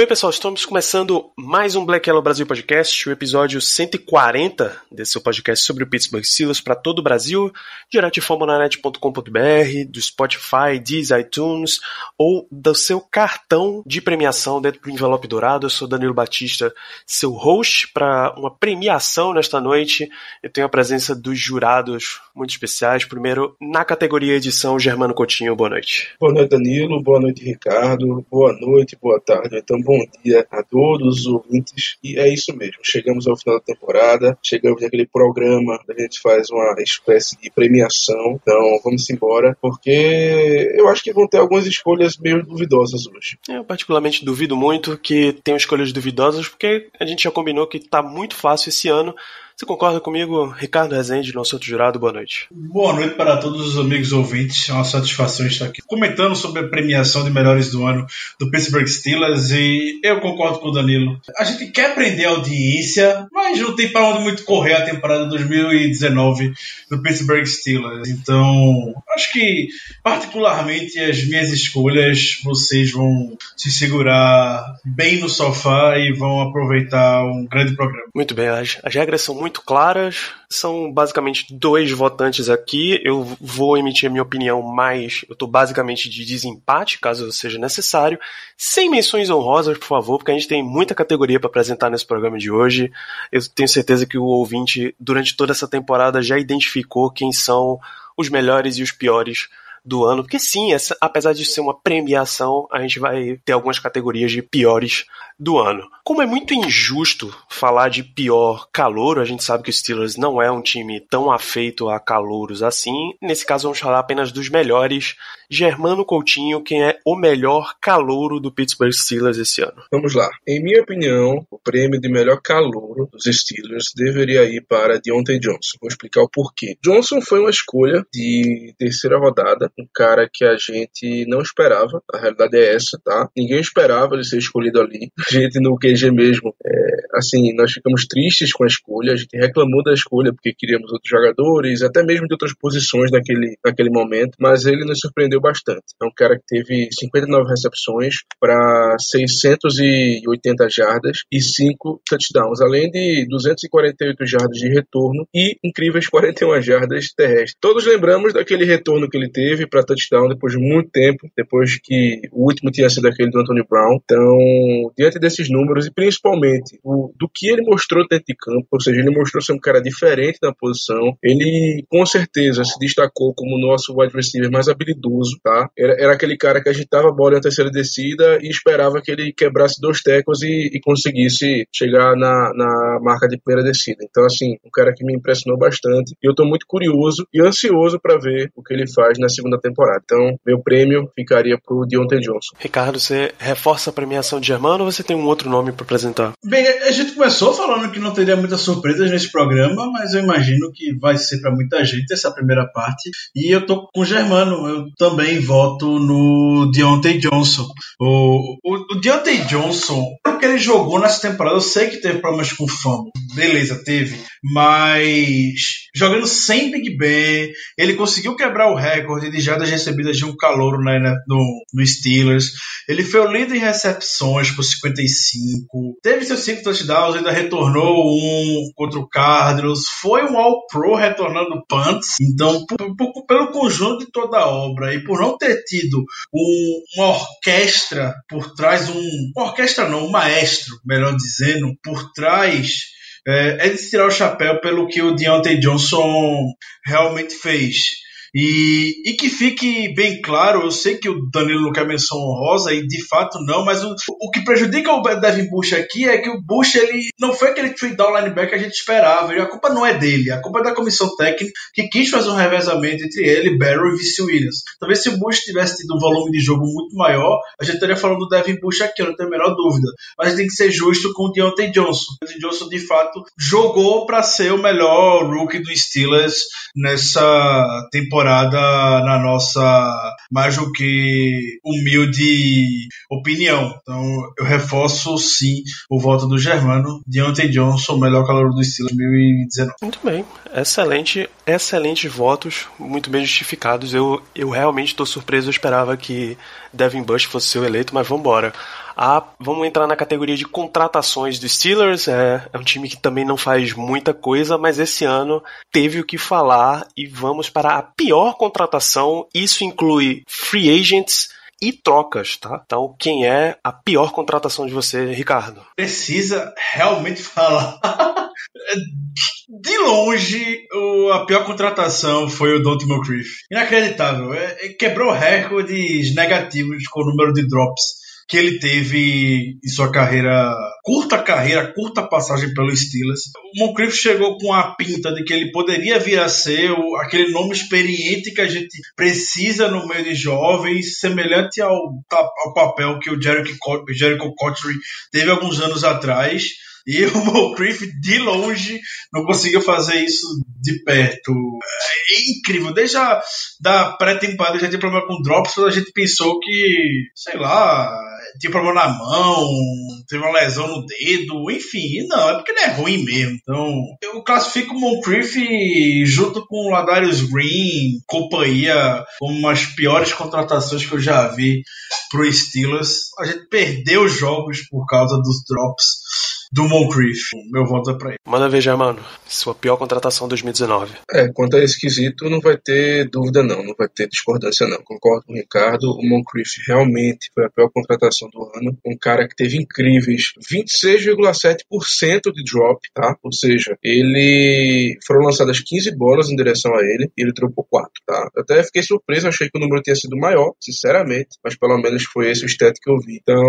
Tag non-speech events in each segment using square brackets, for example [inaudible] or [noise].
bem, pessoal, estamos começando mais um Black Yellow Brasil Podcast, o episódio 140 desse seu podcast sobre o Pittsburgh Steelers para todo o Brasil, direto de fomonanet.com.br, do Spotify, Deezer, iTunes ou do seu cartão de premiação dentro do envelope dourado. Eu sou Danilo Batista, seu host para uma premiação nesta noite. Eu tenho a presença dos jurados muito especiais. Primeiro, na categoria edição, Germano Coutinho, boa noite. Boa noite, Danilo. Boa noite, Ricardo. Boa noite, boa tarde. Então, bom dia a todos os ouvintes. E é isso mesmo. Chegamos ao final da temporada, chegamos naquele programa a gente faz uma espécie de premiação. Então, vamos embora, porque eu acho que vão ter algumas escolhas meio duvidosas hoje. Eu particularmente duvido muito que tenham escolhas duvidosas, porque a gente já combinou que está muito fácil esse ano. Você concorda comigo, Ricardo Rezende, nosso outro jurado? Boa noite. Boa noite para todos os amigos ouvintes. É uma satisfação estar aqui comentando sobre a premiação de melhores do ano do Pittsburgh Steelers e eu concordo com o Danilo. A gente quer prender a audiência, mas não tem para onde muito correr a temporada 2019 do Pittsburgh Steelers. Então, acho que particularmente as minhas escolhas vocês vão se segurar bem no sofá e vão aproveitar um grande programa. Muito bem, as, as regras são muito claras. São basicamente dois votantes aqui. Eu vou emitir a minha opinião, mas eu estou basicamente de desempate, caso seja necessário. Sem menções honrosas, por favor, porque a gente tem muita categoria para apresentar nesse programa de hoje. Eu tenho certeza que o ouvinte, durante toda essa temporada, já identificou quem são os melhores e os piores do ano, porque sim, essa, apesar de ser uma premiação, a gente vai ter algumas categorias de piores do ano. Como é muito injusto falar de pior calouro, a gente sabe que o Steelers não é um time tão afeito a calouros assim. Nesse caso, vamos falar apenas dos melhores. Germano Coutinho, quem é o melhor calouro do Pittsburgh Steelers esse ano? Vamos lá. Em minha opinião, o prêmio de melhor calouro dos Steelers deveria ir para Deontay Johnson. Vou explicar o porquê. Johnson foi uma escolha de terceira rodada, um cara que a gente não esperava. A realidade é essa, tá? Ninguém esperava ele ser escolhido ali. Gente no QG mesmo, é, assim, nós ficamos tristes com a escolha. A gente reclamou da escolha porque queríamos outros jogadores, até mesmo de outras posições naquele, naquele momento. Mas ele nos surpreendeu bastante. É um cara que teve 59 recepções para 680 jardas e 5 touchdowns, além de 248 jardas de retorno e incríveis 41 jardas terrestres. Todos lembramos daquele retorno que ele teve para touchdown depois de muito tempo, depois que o último tinha sido aquele do Anthony Brown. Então, diante desses números e principalmente o, do que ele mostrou dentro de campo, ou seja, ele mostrou ser um cara diferente na posição, ele com certeza se destacou como o nosso wide receiver mais habilidoso, tá? Era, era aquele cara que agitava a bola na terceira descida e esperava que ele quebrasse dois tecos e, e conseguisse chegar na, na marca de primeira descida. Então, assim, um cara que me impressionou bastante e eu tô muito curioso e ansioso para ver o que ele faz na segunda temporada. Então, meu prêmio ficaria pro Deontay Johnson. Ricardo, você reforça a premiação de Germano ou você tem um outro nome para apresentar? Bem, a gente começou falando que não teria muitas surpresas nesse programa, mas eu imagino que vai ser para muita gente essa primeira parte. E eu tô com o Germano, eu também voto no Deontay Johnson. O, o, o Deontay Johnson, que ele jogou nessa temporada, eu sei que teve problemas com fama. Beleza, teve. Mas jogando sem Big Ben, ele conseguiu quebrar o recorde de jardas recebidas de um calouro né, no, no Steelers. Ele foi o líder em recepções por 55. Teve seus 5 touchdowns, ainda retornou um contra o Cardinals. Foi um All-Pro retornando punts. Então, por, por, pelo conjunto de toda a obra e por não ter tido um, uma orquestra por trás, um, uma orquestra não, um maestro, melhor dizendo, por trás é, é de tirar o chapéu pelo que o Deontay Johnson realmente fez. E, e que fique bem claro, eu sei que o Danilo não quer menção honrosa, e de fato não, mas o, o que prejudica o Devin Bush aqui é que o Bush ele não foi aquele free down linebacker que a gente esperava. A culpa não é dele, a culpa é da comissão técnica que quis fazer um revezamento entre ele, Barrow e Vice Williams. Talvez se o Bush tivesse tido um volume de jogo muito maior, a gente estaria falando do Devin Bush aqui, eu não tenho a menor dúvida. Mas tem que ser justo com o Deontay Johnson. O Deontay Johnson, de fato, jogou para ser o melhor rookie do Steelers nessa temporada, na nossa mais do que humilde opinião. Então, eu reforço sim o voto do Germano, Deontay Johnson, o melhor calor do Steelers 2019. Muito bem, excelente, excelentes votos, muito bem justificados. Eu, eu realmente estou surpreso, eu esperava que Devin Bush fosse seu eleito, mas vamos embora. Ah, vamos entrar na categoria de contratações do Steelers. É, é um time que também não faz muita coisa, mas esse ano teve o que falar e vamos para a pior contratação. Isso inclui free agents e trocas, tá? Então, quem é a pior contratação de você, Ricardo? Precisa realmente falar. De longe, a pior contratação foi o Dante Moncrief. Inacreditável. É, quebrou recordes negativos com o número de drops que ele teve em sua carreira, curta carreira, curta passagem pelo Steelers. O Moncrief chegou com a pinta de que ele poderia vir a ser o, aquele nome experiente que a gente precisa no meio de jovens, semelhante ao, ao papel que o Jericho, Jericho Cotchery teve alguns anos atrás. E [laughs] o Moncrief, de longe, não conseguiu fazer isso de perto. É incrível. Desde a da pré-temporada já tinha problema com drops, a gente pensou que, sei lá, tinha problema na mão, teve uma lesão no dedo, enfim. Não, é porque ele é ruim mesmo. Então, eu classifico o Moncrief junto com o Ladarius Green, companhia, como umas piores contratações que eu já vi pro Steelers. A gente perdeu jogos por causa dos drops do Moncrief. Meu voto é pra ele. Manda ver, mano. Sua pior contratação 2019. É, quanto a esse quesito, não vai ter dúvida não, não vai ter discordância não. Concordo com o Ricardo, o Moncrief realmente foi a pior contratação do ano. Um cara que teve incríveis 26,7% de drop, tá? Ou seja, ele foram lançadas 15 bolas em direção a ele e ele dropou 4, tá? Eu até fiquei surpreso, achei que o número tinha sido maior, sinceramente, mas pelo menos foi esse o stat que eu vi. Então,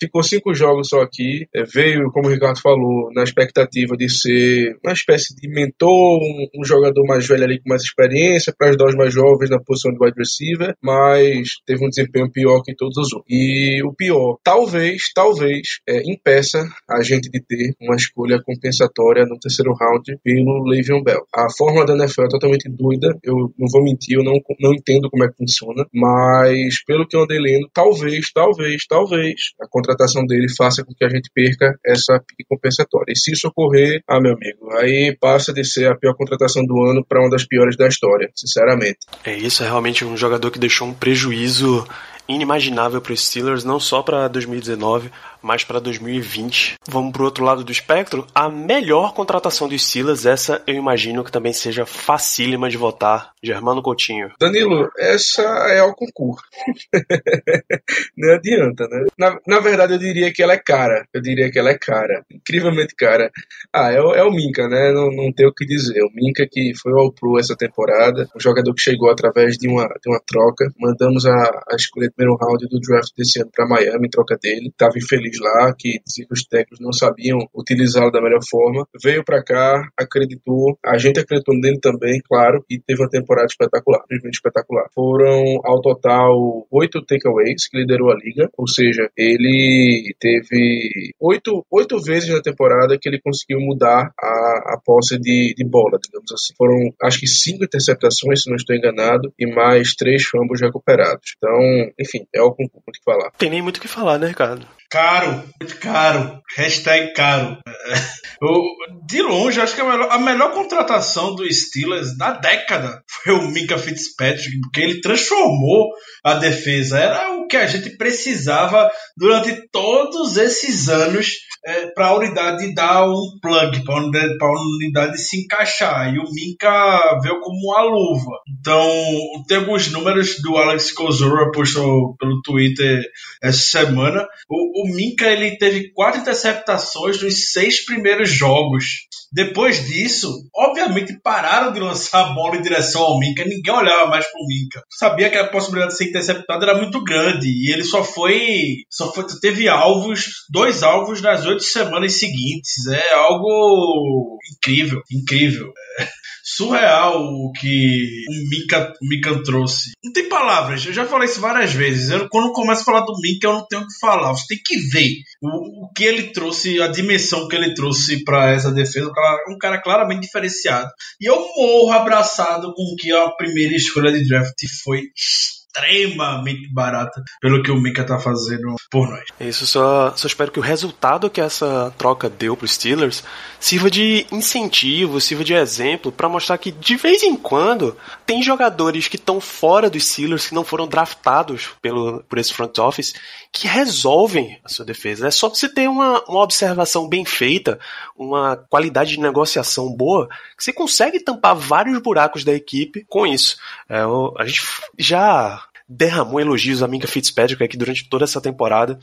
ficou cinco jogos só aqui, é, veio como Ricardo falou, na expectativa de ser uma espécie de mentor, um, um jogador mais velho ali com mais experiência, para ajudar os mais jovens na posição de wide receiver, mas teve um desempenho pior que todos os outros. E o pior, talvez, talvez, é, impeça a gente de ter uma escolha compensatória no terceiro round pelo Le'Veon Bell. A fórmula da NFL é totalmente doida, eu não vou mentir, eu não, não entendo como é que funciona, mas pelo que eu andei lendo, talvez, talvez, talvez a contratação dele faça com que a gente perca essa pique compensatória. E se isso ocorrer, ah, meu amigo, aí passa de ser a pior contratação do ano para uma das piores da história, sinceramente. É isso, é realmente um jogador que deixou um prejuízo inimaginável para os Steelers, não só para 2019, mas para 2020. Vamos para o outro lado do espectro. A melhor contratação dos Steelers, essa eu imagino que também seja facílima de votar. Germano Coutinho. Danilo, essa é o concurso. [laughs] Não adianta, né? Na, na verdade, eu diria que ela é cara. Eu diria que ela é cara. Incrivelmente cara. Ah, é, é o Minka, né? Não, não tem o que dizer. O Minka que foi ao Pro essa temporada. Um jogador que chegou através de uma, de uma troca. Mandamos a, a escolha do primeiro round do draft desse ano para Miami em troca dele. Tava infeliz lá, que dizia que os técnicos não sabiam utilizá-lo da melhor forma. Veio para cá, acreditou. A gente acreditou nele também, claro. E teve uma temporada temporada espetacular, simplesmente espetacular. Foram, ao total, oito takeaways que liderou a liga, ou seja, ele teve oito, oito vezes na temporada que ele conseguiu mudar a, a posse de, de bola, digamos assim. Foram, acho que cinco interceptações, se não estou enganado, e mais três fumbles recuperados. Então, enfim, é o que falar. Tem nem muito o que falar, né, Ricardo? Caro, muito caro. Hashtag caro. [laughs] Eu, de longe, acho que a melhor, a melhor contratação do Steelers da década foi o Minka Fitzpatrick, porque ele transformou a defesa. Era o que a gente precisava durante todos esses anos é, para a unidade dar um plug, para a unidade, se encaixar. E o Minka veio como uma luva. Então, tem alguns números do Alex Kozora postou pelo Twitter essa semana. O, o Minka ele teve quatro interceptações nos seis primeiros jogos. Depois disso, obviamente pararam de lançar a bola em direção ao Minka, ninguém olhava mais pro Minka. Sabia que a possibilidade de ser interceptado era muito grande e ele só foi, só foi teve alvos, dois alvos nas oito semanas seguintes. É algo incrível, incrível. É surreal o que o Mika, o Mika trouxe. Não tem palavras, eu já falei isso várias vezes. Eu, quando começo a falar do Mika, eu não tenho o que falar. Você tem que ver o, o que ele trouxe, a dimensão que ele trouxe para essa defesa. Um cara, claramente diferenciado. E eu morro abraçado com que a primeira escolha de draft foi extremamente barata pelo que o Mika tá fazendo por nós. Isso, só, só espero que o resultado que essa troca deu pro Steelers sirva de incentivo, sirva de exemplo para mostrar que de vez em quando tem jogadores que estão fora dos Steelers que não foram draftados pelo, por esse front office que resolvem a sua defesa. É só você ter uma, uma observação bem feita, uma qualidade de negociação boa, que você consegue tampar vários buracos da equipe com isso. É, a gente já derramou elogios a Minka Fitzpatrick aqui durante toda essa temporada,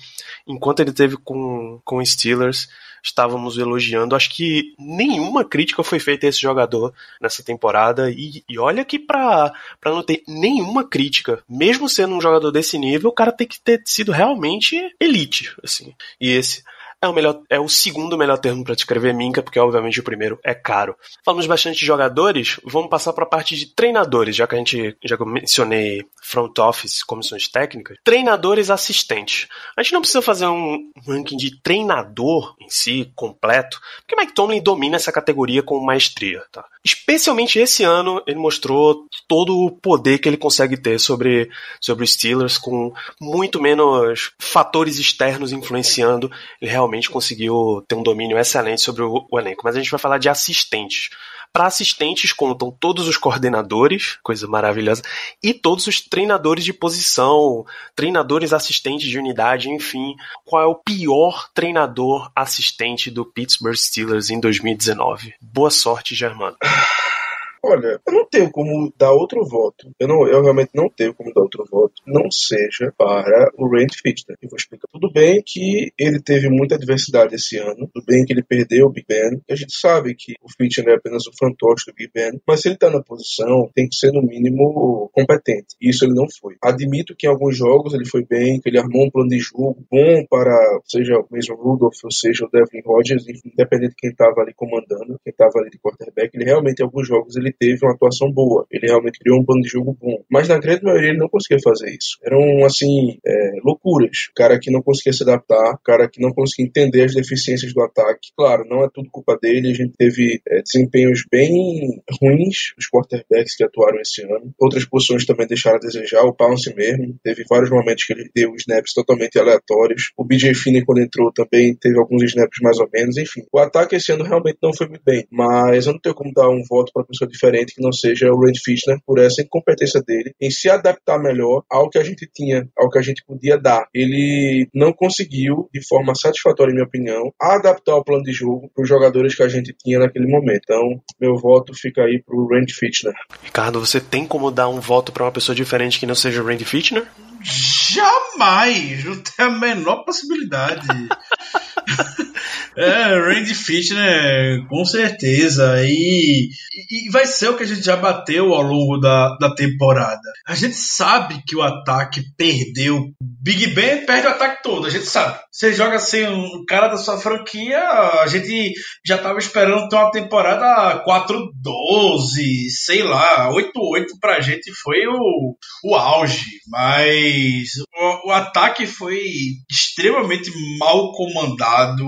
enquanto ele teve com, com Steelers estávamos elogiando. Acho que nenhuma crítica foi feita a esse jogador nessa temporada. E, e olha que para não ter nenhuma crítica, mesmo sendo um jogador desse nível, o cara tem que ter sido realmente elite. assim. E esse é o, melhor, é o segundo melhor termo para descrever Minka, porque obviamente o primeiro é caro. Falamos bastante de jogadores, vamos passar para a parte de treinadores, já que a gente já mencionei front office, comissões técnicas. Treinadores assistentes. A gente não precisa fazer um ranking de treinador em si completo, porque Mike Tomlin domina essa categoria com maestria, tá? Especialmente esse ano, ele mostrou todo o poder que ele consegue ter sobre, sobre Steelers, com muito menos fatores externos influenciando. Ele realmente conseguiu ter um domínio excelente sobre o, o elenco. Mas a gente vai falar de assistentes. Para assistentes contam todos os coordenadores, coisa maravilhosa, e todos os treinadores de posição, treinadores assistentes de unidade, enfim. Qual é o pior treinador assistente do Pittsburgh Steelers em 2019? Boa sorte, Germano. Olha, eu não tenho como dar outro voto. Eu, não, eu realmente não tenho como dar outro voto. Não seja para o Randy Fichtner. Eu vou explicar. Tudo bem que ele teve muita adversidade esse ano. Tudo bem que ele perdeu o Big Ben. A gente sabe que o Fichtner é apenas o fantoche do Big Ben. Mas se ele está na posição, tem que ser no mínimo competente. E isso ele não foi. Admito que em alguns jogos ele foi bem, que ele armou um plano de jogo bom para, seja o mesmo Rudolph ou seja o Devin Rodgers, independente de quem estava ali comandando, quem estava ali de quarterback. Ele realmente, em alguns jogos, ele teve uma atuação boa. Ele realmente criou um plano de jogo bom. Mas na grande maioria ele não conseguia fazer isso. Eram, assim, é, loucuras. O cara que não conseguia se adaptar, o cara que não conseguia entender as deficiências do ataque. Claro, não é tudo culpa dele. A gente teve é, desempenhos bem ruins dos quarterbacks que atuaram esse ano. Outras posições também deixaram a desejar. O Pounce mesmo. Teve vários momentos que ele deu snaps totalmente aleatórios. O BJ Finney, quando entrou, também teve alguns snaps mais ou menos. Enfim, o ataque esse ano realmente não foi muito bem. Mas eu não tenho como dar um voto para pessoa diferente que não seja o Randy Fishner por essa incompetência dele em se adaptar melhor ao que a gente tinha, ao que a gente podia dar. Ele não conseguiu, de forma satisfatória, em minha opinião, adaptar o plano de jogo para os jogadores que a gente tinha naquele momento. Então, meu voto fica aí para o Randy Fitchner. Ricardo, você tem como dar um voto para uma pessoa diferente que não seja o Randy Fitchner? Jamais! Não tem a menor possibilidade. [laughs] é, Randy Fitchner, com certeza. E, e, vai ser o que a gente já bateu ao longo da, da temporada. A gente sabe que o ataque perdeu. Big Ben perde o ataque todo, a gente sabe. Você joga sem um cara da sua franquia, a gente já tava esperando ter uma temporada 4-12, sei lá, 8-8 pra gente foi o, o auge. Mas o, o ataque foi extremamente mal comandado,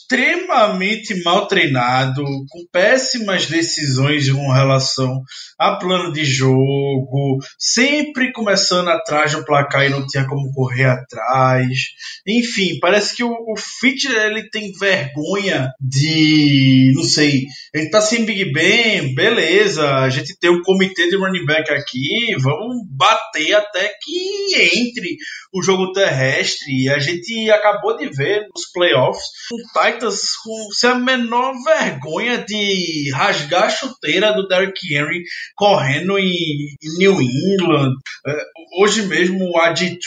extremamente mal treinado, com péssimas decisões com relação a plano de jogo, sempre começando atrás do placar e não tinha como correr atrás. Enfim, parece que o, o ele tem vergonha de, não sei, ele tá sem Big Ben, beleza, a gente tem um comitê de running back aqui, vamos bater até que entre o jogo terrestre. A gente acabou de ver nos playoffs um Com sem a menor vergonha de rasgar a chuteira do Derrick Henry correndo em, em New England. É, hoje mesmo o AD3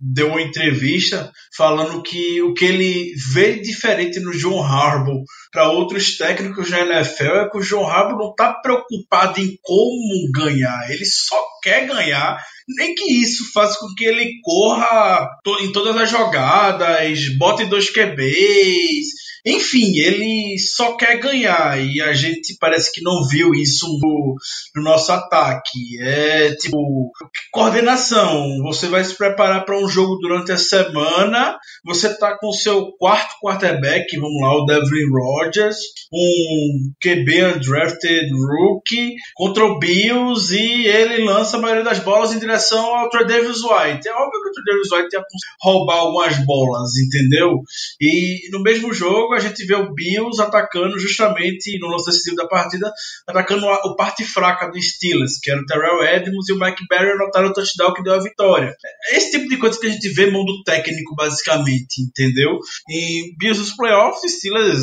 deu uma entrevista falando que o que ele vê diferente no John Harbaugh para outros técnicos na NFL é que o John Harbaugh não está preocupado em como ganhar, ele só quer ganhar nem que isso faça com que ele corra em todas as jogadas, bote dois QBs, enfim, ele só quer ganhar e a gente parece que não viu isso no, no nosso ataque. É tipo coordenação. Você vai se preparar para um jogo durante a semana. Você tá com o seu quarto quarterback, vamos lá, o Devlin Rodgers, um QB undrafted rookie contra o Bills e ele lança a maioria das bolas em direção ao Trey Davis White. É óbvio que o Trey Davis White ia roubar algumas bolas, entendeu? E no mesmo jogo a gente vê o Bills atacando justamente no lance decisivo da partida, atacando a, parte fraca do Steelers, que era o Terrell Edmonds e o Mike Barry anotaram o touchdown que deu a vitória. É esse tipo de coisa que a gente vê mundo técnico, basicamente, entendeu? E Bills nos playoffs, Steelers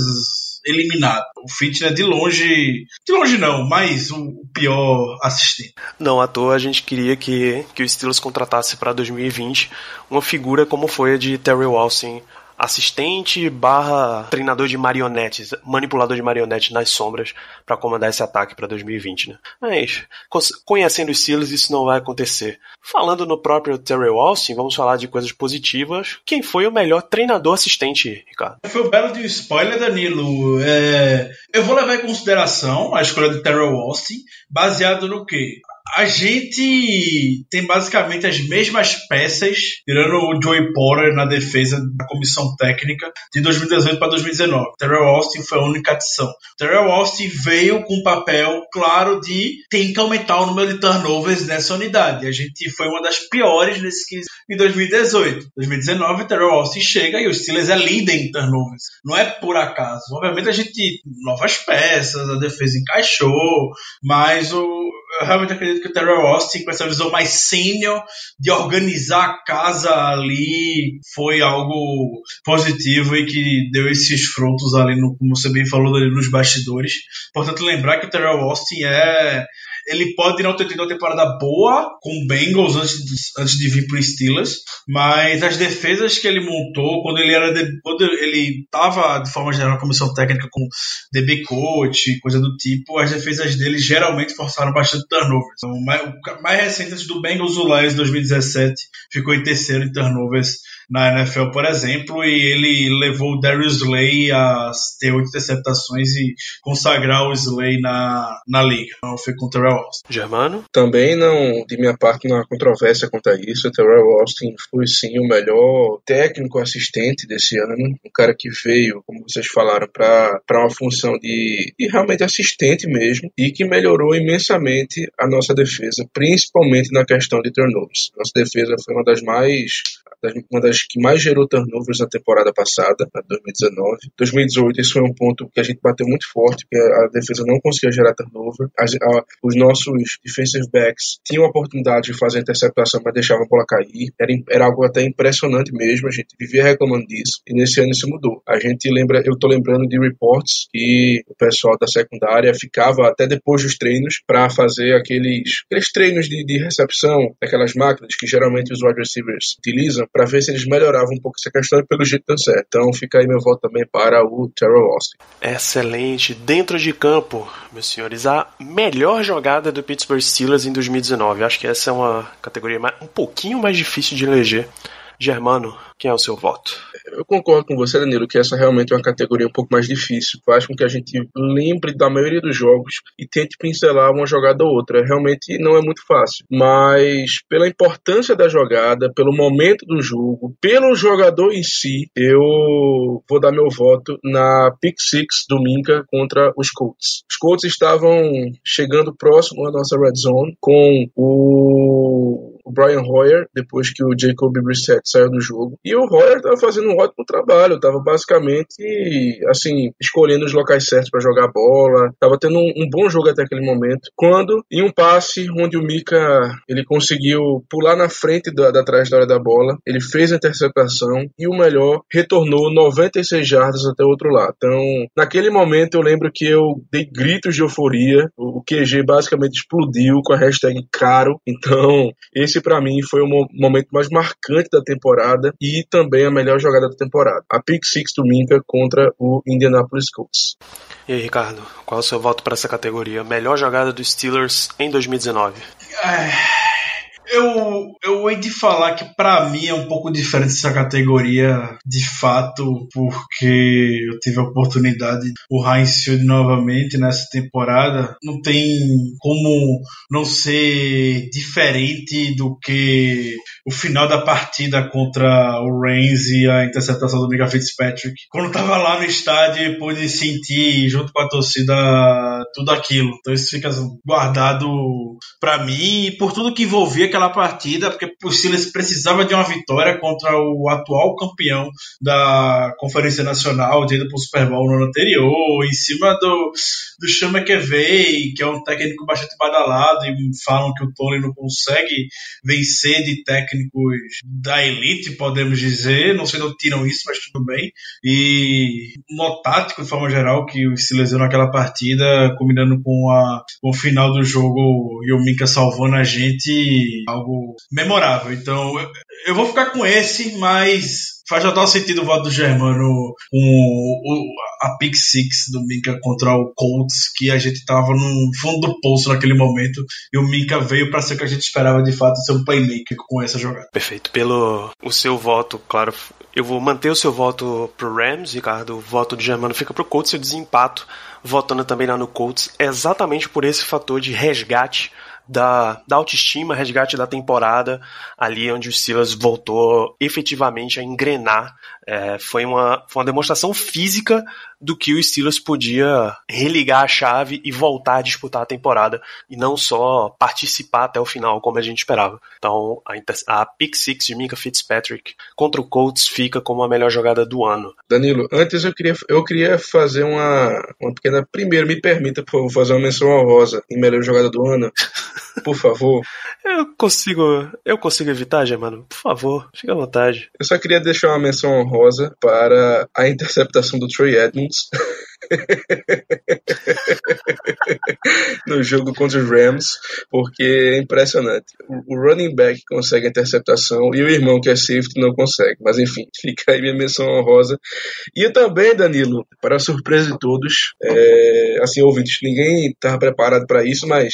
eliminado. O Fitner é de longe, de longe não, mas o pior assistente. Não à toa a gente queria que, que o Steelers contratasse para 2020 uma figura como foi a de Terry Walsing assistente barra treinador de marionetes, manipulador de marionetes nas sombras para comandar esse ataque para 2020, né? Mas conhecendo os Steelers isso não vai acontecer. Falando no próprio Terry Austin, vamos falar de coisas positivas. Quem foi o melhor treinador assistente, Ricardo? Foi o belo de spoiler, Danilo. É... Eu vou levar em consideração a escolha de Terry Austin, baseado no quê? A gente tem basicamente as mesmas peças, tirando o Joey Porter na defesa da comissão técnica de 2018 para 2019. Terrell Austin foi a única adição. Terrell Austin veio com um papel claro de tem que aumentar o número de turnovers nessa unidade. A gente foi uma das piores nesse em 2018. 2019, Terrell Austin chega e o Steelers é líder em turnovers. Não é por acaso. Obviamente a gente novas peças, a defesa encaixou, mas o eu realmente acredito que o Terrell Austin, com essa visão mais sênior de organizar a casa ali, foi algo positivo e que deu esses frutos ali, no, como você bem falou, ali nos bastidores. Portanto, lembrar que o Terrell Austin é ele pode não ter tido uma temporada boa com o Bengals antes de, antes de vir para Steelers, mas as defesas que ele montou quando ele era de, quando ele estava de forma geral na comissão técnica com DB coach, coisa do tipo, as defesas dele geralmente forçaram bastante turnovers. Então, o mais, mais recente do Bengals, o Lions 2017 ficou em terceiro em turnovers na NFL, por exemplo, e ele levou o Darius Slay a ter oito interceptações e consagrar o Slay na, na liga. Então foi com o Terrell Austin. Germano? Também não, de minha parte, não há controvérsia quanto a isso. O Terrell Austin foi sim o melhor técnico assistente desse ano. Um cara que veio, como vocês falaram, para uma função de, de realmente assistente mesmo e que melhorou imensamente a nossa defesa, principalmente na questão de turnovers. Nossa defesa foi uma das mais uma das que mais gerou turnovers na temporada passada, na 2019. 2018, esse foi um ponto que a gente bateu muito forte, que a defesa não conseguia gerar turnover. As, a, os nossos defensive backs tinham a oportunidade de fazer interceptação, mas deixavam a bola cair. Era, era algo até impressionante mesmo, a gente vivia reclamando disso. E nesse ano isso mudou. A gente lembra, eu tô lembrando de reports que o pessoal da secundária ficava até depois dos treinos para fazer aqueles, aqueles treinos de, de recepção, daquelas máquinas que geralmente os wide receivers utilizam, para ver se eles melhoravam um pouco essa questão e pelo jeito deu certo. Então fica aí meu voto também para o Terrell Austin. Excelente. Dentro de campo, meus senhores, a melhor jogada do Pittsburgh Steelers em 2019. Acho que essa é uma categoria um pouquinho mais difícil de eleger. Germano, quem é o seu voto? Eu concordo com você, Danilo, que essa realmente é uma categoria um pouco mais difícil. Faz com que a gente lembre da maioria dos jogos e tente pincelar uma jogada ou outra. Realmente não é muito fácil. Mas pela importância da jogada, pelo momento do jogo, pelo jogador em si, eu vou dar meu voto na Pick Six do contra os Colts. Os Colts estavam chegando próximo à nossa red zone com o o Brian Hoyer, depois que o Jacob Brissett saiu do jogo. E o Hoyer estava fazendo um ótimo trabalho, estava basicamente, assim, escolhendo os locais certos para jogar bola, estava tendo um, um, bom jogo até aquele momento. Quando, em um passe onde o Mika ele conseguiu pular na frente da, da trajetória da bola, ele fez a interceptação e o melhor, retornou 96 jardas até o outro lado. Então, naquele momento eu lembro que eu dei gritos de euforia, o QG basicamente explodiu com a hashtag caro. Então, esse para mim foi o momento mais marcante da temporada e também a melhor jogada da temporada. A pick six do Minka contra o Indianapolis Colts. E aí, Ricardo, qual é o seu voto para essa categoria? Melhor jogada dos Steelers em 2019? É... Eu, eu hei de falar que para mim é um pouco diferente essa categoria, de fato, porque eu tive a oportunidade o Field novamente nessa temporada. Não tem como não ser diferente do que o final da partida contra o Reigns e a interceptação do Mega Fitzpatrick. Quando tava lá no estádio, pude sentir junto com a torcida tudo aquilo. Então isso fica guardado para mim e por tudo que envolvia aquela partida, porque o Steelers precisava de uma vitória contra o atual campeão da Conferência Nacional, de ir para o Super Bowl no ano anterior, em cima do, do Sean McVay, que é um técnico bastante badalado, e falam que o Tony não consegue vencer de técnicos da elite, podemos dizer. Não sei de onde tiram isso, mas tudo bem. E no tático, de forma geral, que o Steelers naquela partida, combinando com, a, com o final do jogo e o Mika salvando a gente, algo memorável. Então, eu, eu vou ficar com esse, mas faz total sentido o voto do Germano com o, a pick six do Minka contra o Colts, que a gente tava no fundo do poço naquele momento, e o Minka veio para ser o que a gente esperava de fato ser um playmaker com essa jogada. Perfeito. Pelo o seu voto, claro, eu vou manter o seu voto pro Rams, Ricardo. O voto do Germano fica pro Colts, eu desempato, votando também lá no Colts, exatamente por esse fator de resgate da, da autoestima, resgate da temporada, ali onde o Silas voltou efetivamente a engrenar. É, foi, uma, foi uma demonstração física do que o Steelers podia religar a chave e voltar a disputar a temporada e não só participar até o final como a gente esperava. Então a, a pick six de Mika Fitzpatrick contra o Colts fica como a melhor jogada do ano. Danilo, antes eu queria, eu queria fazer uma, uma pequena. Primeiro, me permita, por favor, fazer uma menção honrosa em melhor jogada do ano. [laughs] Por favor. eu consigo. Eu consigo evitar, Germano? Por favor, fique à vontade. Eu só queria deixar uma menção honrosa para a interceptação do Troy Edmonds. [laughs] no jogo contra os Rams, porque é impressionante. O running back consegue a interceptação e o irmão que é safety não consegue. Mas enfim, [laughs] fica aí minha menção honrosa. E também, Danilo, para a surpresa de todos, é, assim, ouvintes, ninguém estava preparado para isso, mas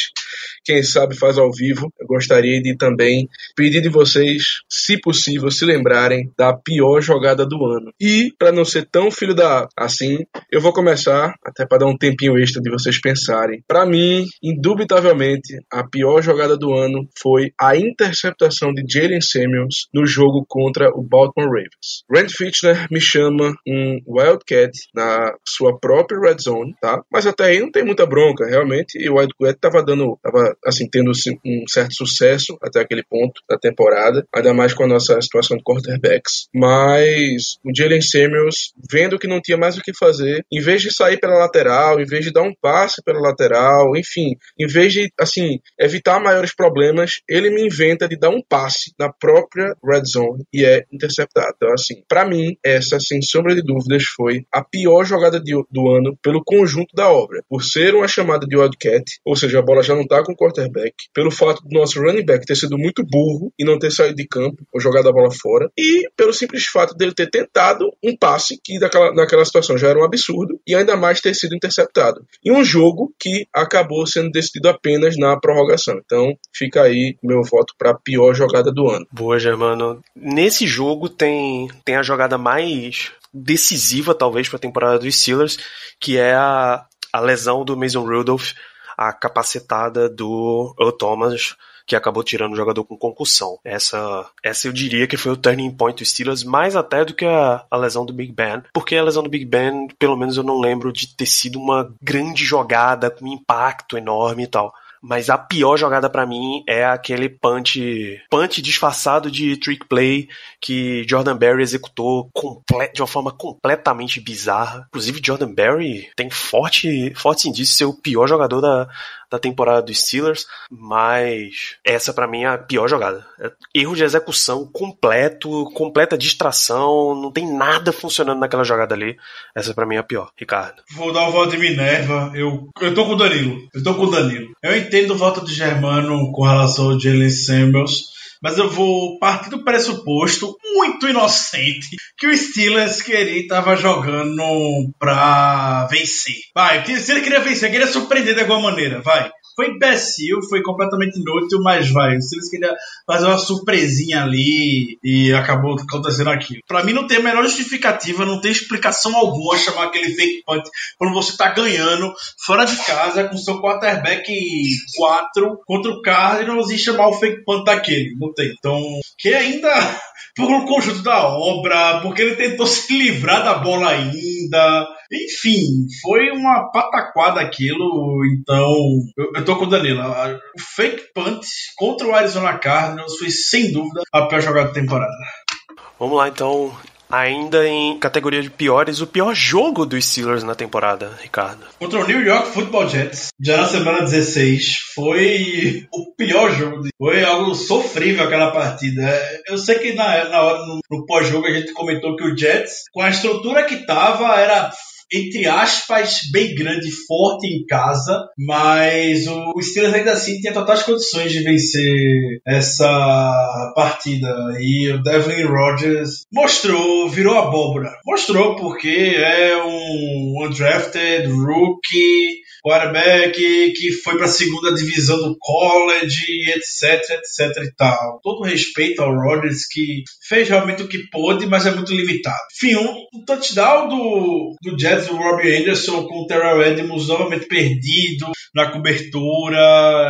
quem sabe faz ao vivo. Eu gostaria de também pedir de vocês, se possível, se lembrarem da pior jogada do ano. E, para não ser tão filho da assim, eu vou começar, até para dar um tempinho extra de vocês pensarem. Para mim, indubitavelmente, a pior jogada do ano foi a interceptação de Jalen Samuels no jogo contra o Baltimore Ravens. Rand Fitchner me chama um Wildcat na sua própria red zone, tá? Mas até aí não tem muita bronca, realmente. E o Wildcat tava dando, tava assim, tendo um certo sucesso até aquele ponto da temporada, ainda mais com a nossa situação de quarterbacks. Mas o Jalen Samuels, vendo que não tinha mais o que fazer, em vez de sair pela lateral, em vez de dar um passe pela lateral, enfim, em vez de, assim, evitar maiores problemas, ele me inventa de dar um passe na própria red zone e é interceptado. Então, assim, para mim, essa, sem sombra de dúvidas, foi a pior jogada de, do ano pelo conjunto da obra. Por ser uma chamada de wildcat, ou seja, a bola já não tá com o quarterback, pelo fato do nosso running back ter sido muito burro e não ter saído de campo ou jogado a bola fora, e pelo simples fato dele ter tentado um passe que naquela, naquela situação já era um absurdo, e ainda mais ter sido interceptado. Em um jogo que acabou sendo decidido apenas na prorrogação. Então, fica aí meu voto para a pior jogada do ano. Boa, Germano. Nesse jogo tem, tem a jogada mais decisiva, talvez, para a temporada dos Steelers, que é a, a lesão do Mason Rudolph a capacitada do Earl Thomas, que acabou tirando o jogador com concussão. Essa, essa eu diria que foi o turning point do Steelers, mais até do que a, a lesão do Big Ben, porque a lesão do Big Ben, pelo menos eu não lembro de ter sido uma grande jogada com impacto enorme e tal mas a pior jogada para mim é aquele punch, punch disfarçado de trick play que Jordan Berry executou de uma forma completamente bizarra. Inclusive Jordan Berry tem forte, forte indício de ser o pior jogador da, da temporada dos Steelers, mas essa para mim é a pior jogada. É erro de execução completo, completa distração, não tem nada funcionando naquela jogada ali. Essa para mim é a pior, Ricardo. Vou dar o voto de Minerva. Eu, eu tô com o Danilo. Eu tô com o Danilo. Eu entendo o voto de Germano com relação ao Jalen Samuels mas eu vou partir do pressuposto muito inocente que o Steelers queria estava jogando pra vencer. Vai, se ele queria vencer, queria surpreender de alguma maneira, vai. Foi imbecil, foi completamente inútil, mas vai. O Steelers queria fazer uma surpresinha ali e acabou acontecendo aquilo. Para mim não tem a menor justificativa, não tem explicação alguma chamar aquele fake punt quando você tá ganhando fora de casa com seu quarterback 4 contra o Cardinals e chamar o fake punt daquele. Não tem. Então, que ainda por um conjunto da obra, porque ele tentou se livrar da bola ainda. Enfim, foi uma pataquada aquilo. Então, eu, eu tô com o Danilo. O fake punt contra o Arizona Cardinals foi sem dúvida a pior jogada da temporada. Vamos lá então. Ainda em categoria de piores, o pior jogo dos Steelers na temporada, Ricardo. Contra o New York Football Jets, já na semana 16, foi o pior jogo. Foi algo sofrível aquela partida. Eu sei que na, na hora, no, no pós-jogo, a gente comentou que o Jets, com a estrutura que tava, era entre aspas, bem grande, forte em casa, mas o Steelers ainda assim tinha totais condições de vencer essa partida. E o Devlin Rodgers mostrou, virou abóbora. Mostrou porque é um undrafted rookie quarterback que foi para a segunda divisão do college, etc, etc e tal. Todo respeito ao Rodgers que fez realmente o que pôde, mas é muito limitado. Enfim, um, um touchdown do, do Jets, do Robbie Anderson com o Terrell Edmonds novamente perdido na cobertura.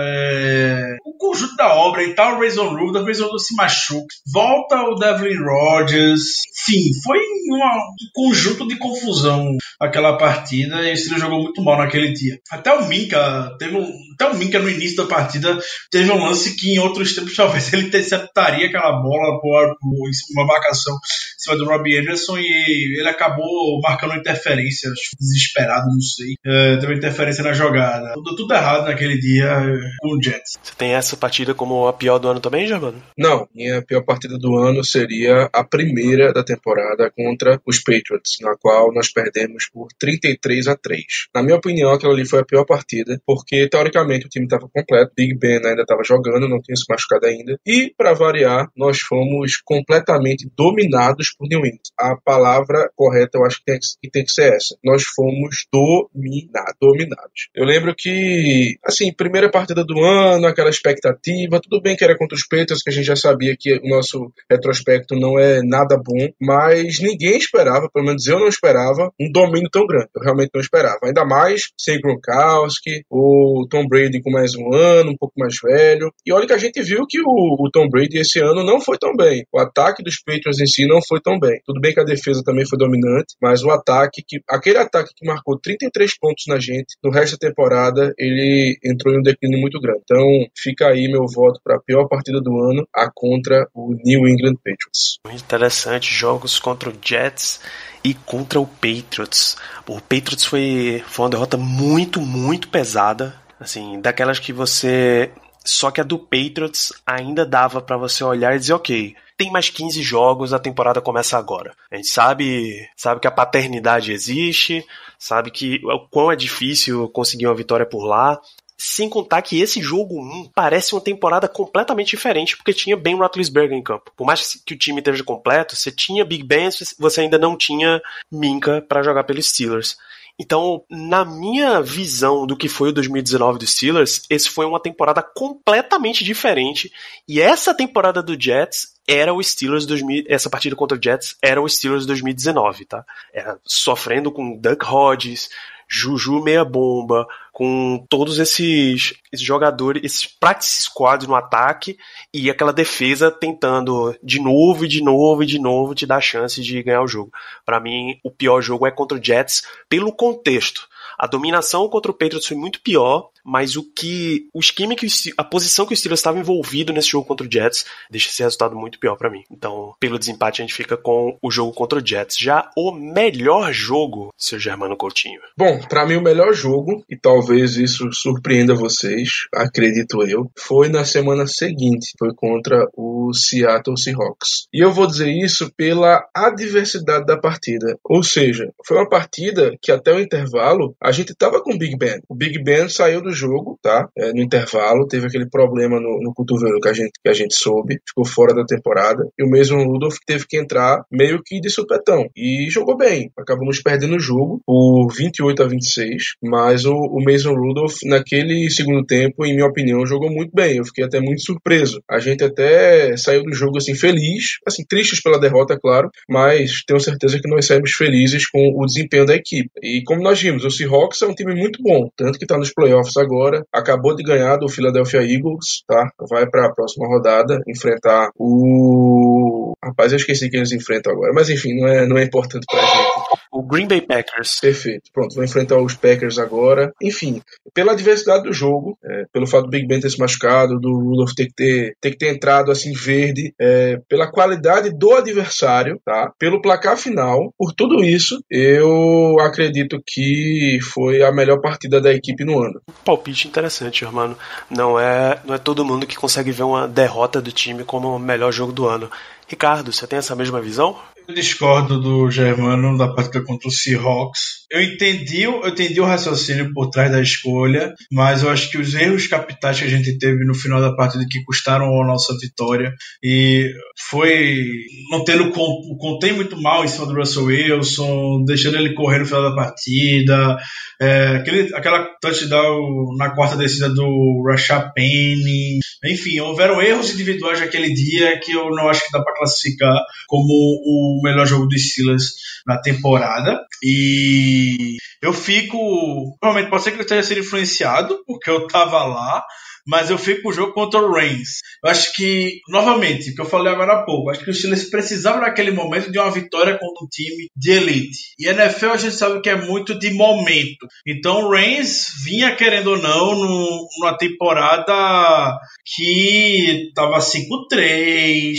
É... Conjunto da obra e tal, o Razor Rule, o Razor se machuca. Volta o Devlin Rodgers. Enfim, foi uma, um conjunto de confusão aquela partida e o Steelers jogou muito mal naquele dia. Até o Minka, teve um, até o Minka no início da partida teve um lance que em outros tempos [laughs] talvez ele interceptaria aquela bola por, por uma marcação em cima do Robbie Anderson e ele acabou marcando interferência, desesperado, não sei. É, teve interferência na jogada. Tudo, tudo errado naquele dia com o Jets. Você tem essa partida como a pior do ano também, Germano? Não, minha pior partida do ano seria a primeira da temporada contra os Patriots, na qual nós perdemos por 33 a 3. Na minha opinião, aquela ali foi a pior partida, porque teoricamente o time estava completo, Big Ben ainda estava jogando, não tinha se machucado ainda, e para variar, nós fomos completamente dominados por New England. A palavra correta eu acho que tem que, tem que ser essa. Nós fomos dominados, dominados. Eu lembro que, assim, primeira partida do ano, aquela expectativa, tudo bem que era contra os Patriots, que a gente já sabia que o nosso retrospecto não é nada bom, mas ninguém esperava, pelo menos eu não esperava, um domínio tão grande. Eu realmente não esperava. Ainda mais sem Gronkowski, o Tom Brady com mais um ano, um pouco mais velho. E olha que a gente viu que o, o Tom Brady esse ano não foi tão bem. O ataque dos Patriots em si não foi tão bem. Tudo bem que a defesa também foi dominante, mas o ataque, que aquele ataque que marcou 33 pontos na gente, no resto da temporada, ele entrou em um declínio muito grande. Então, fica aí meu voto para a pior partida do ano, a contra o New England Patriots. Muito interessante, jogos contra o Jets e contra o Patriots. O Patriots foi, foi uma derrota muito, muito pesada. Assim, daquelas que você. Só que a do Patriots ainda dava para você olhar e dizer, ok, tem mais 15 jogos, a temporada começa agora. A gente sabe, sabe que a paternidade existe, sabe que o quão é difícil conseguir uma vitória por lá. Sem contar que esse jogo 1 parece uma temporada completamente diferente, porque tinha Ben Roethlisberger em campo. Por mais que o time esteja completo, você tinha Big Ben, você ainda não tinha Minka para jogar pelos Steelers. Então, na minha visão do que foi o 2019 dos Steelers, esse foi uma temporada completamente diferente. E essa temporada do Jets era o Steelers 2000, essa partida contra o Jets era o Steelers 2019, tá? Era sofrendo com Duck Hodges, Juju meia bomba, com todos esses, esses jogadores, esses practice squads no ataque e aquela defesa tentando de novo e de novo e de novo te dar a chance de ganhar o jogo. Para mim, o pior jogo é contra o Jets pelo contexto. A dominação contra o Patriots foi muito pior, mas o que o esquema que a posição que o Steelers estava envolvido nesse jogo contra o Jets deixa esse resultado muito pior para mim. Então, pelo desempate a gente fica com o jogo contra o Jets. Já o melhor jogo, seu Germano Coutinho. Bom, para mim o melhor jogo e talvez isso surpreenda vocês, acredito eu, foi na semana seguinte, foi contra o Seattle Seahawks. E eu vou dizer isso pela adversidade da partida. Ou seja, foi uma partida que até o intervalo a gente tava com o Big Ben. O Big Ben saiu do jogo, tá? É, no intervalo, teve aquele problema no, no, cotovelo que a, gente, que a gente soube, ficou fora da temporada. E o mesmo Rudolph teve que entrar meio que de supetão. E jogou bem. Acabamos perdendo o jogo por 28 a 26. Mas o, o Mason Rudolph, naquele segundo tempo, em minha opinião, jogou muito bem. Eu fiquei até muito surpreso. A gente até saiu do jogo assim feliz, assim, tristes pela derrota, claro, mas tenho certeza que nós saímos felizes com o desempenho da equipe. E como nós vimos, o Seahawks é um time muito bom, tanto que está nos playoffs agora, acabou de ganhar do Philadelphia Eagles, tá? Vai para a próxima rodada enfrentar o Rapaz, eu esqueci quem eles enfrentam agora, mas enfim, não é, não é importante pra gente. O Green Bay Packers. Perfeito. Pronto, vou enfrentar os Packers agora. Enfim, pela diversidade do jogo, é, pelo fato do Big Ben ter se machucado, do Rudolph ter que ter, ter, que ter entrado assim verde, é, pela qualidade do adversário, tá? Pelo placar final, por tudo isso, eu acredito que foi a melhor partida da equipe no ano. Palpite interessante, irmão. Não é, não é todo mundo que consegue ver uma derrota do time como o melhor jogo do ano. Ricardo, você tem essa mesma visão? Eu discordo do Germano da partida contra o Seahawks. Eu entendi, eu entendi o raciocínio por trás da escolha, mas eu acho que os erros capitais que a gente teve no final da partida que custaram a nossa vitória e foi não tendo contém muito mal em cima do Russell Wilson, deixando ele correr no final da partida, é, aquele, aquela touchdown na quarta descida do Rashad Penny, enfim, houveram erros individuais naquele dia que eu não acho que dá para classificar como o melhor jogo dos Steelers na temporada. E eu fico. Provavelmente pode ser que eu esteja sendo influenciado, porque eu tava lá mas eu fico com o jogo contra o Reigns. Eu acho que, novamente, o que eu falei agora há pouco, acho que o Steelers precisava naquele momento de uma vitória contra um time de elite. E NFL a gente sabe que é muito de momento. Então o Reigns vinha, querendo ou não, numa temporada que tava 5-3,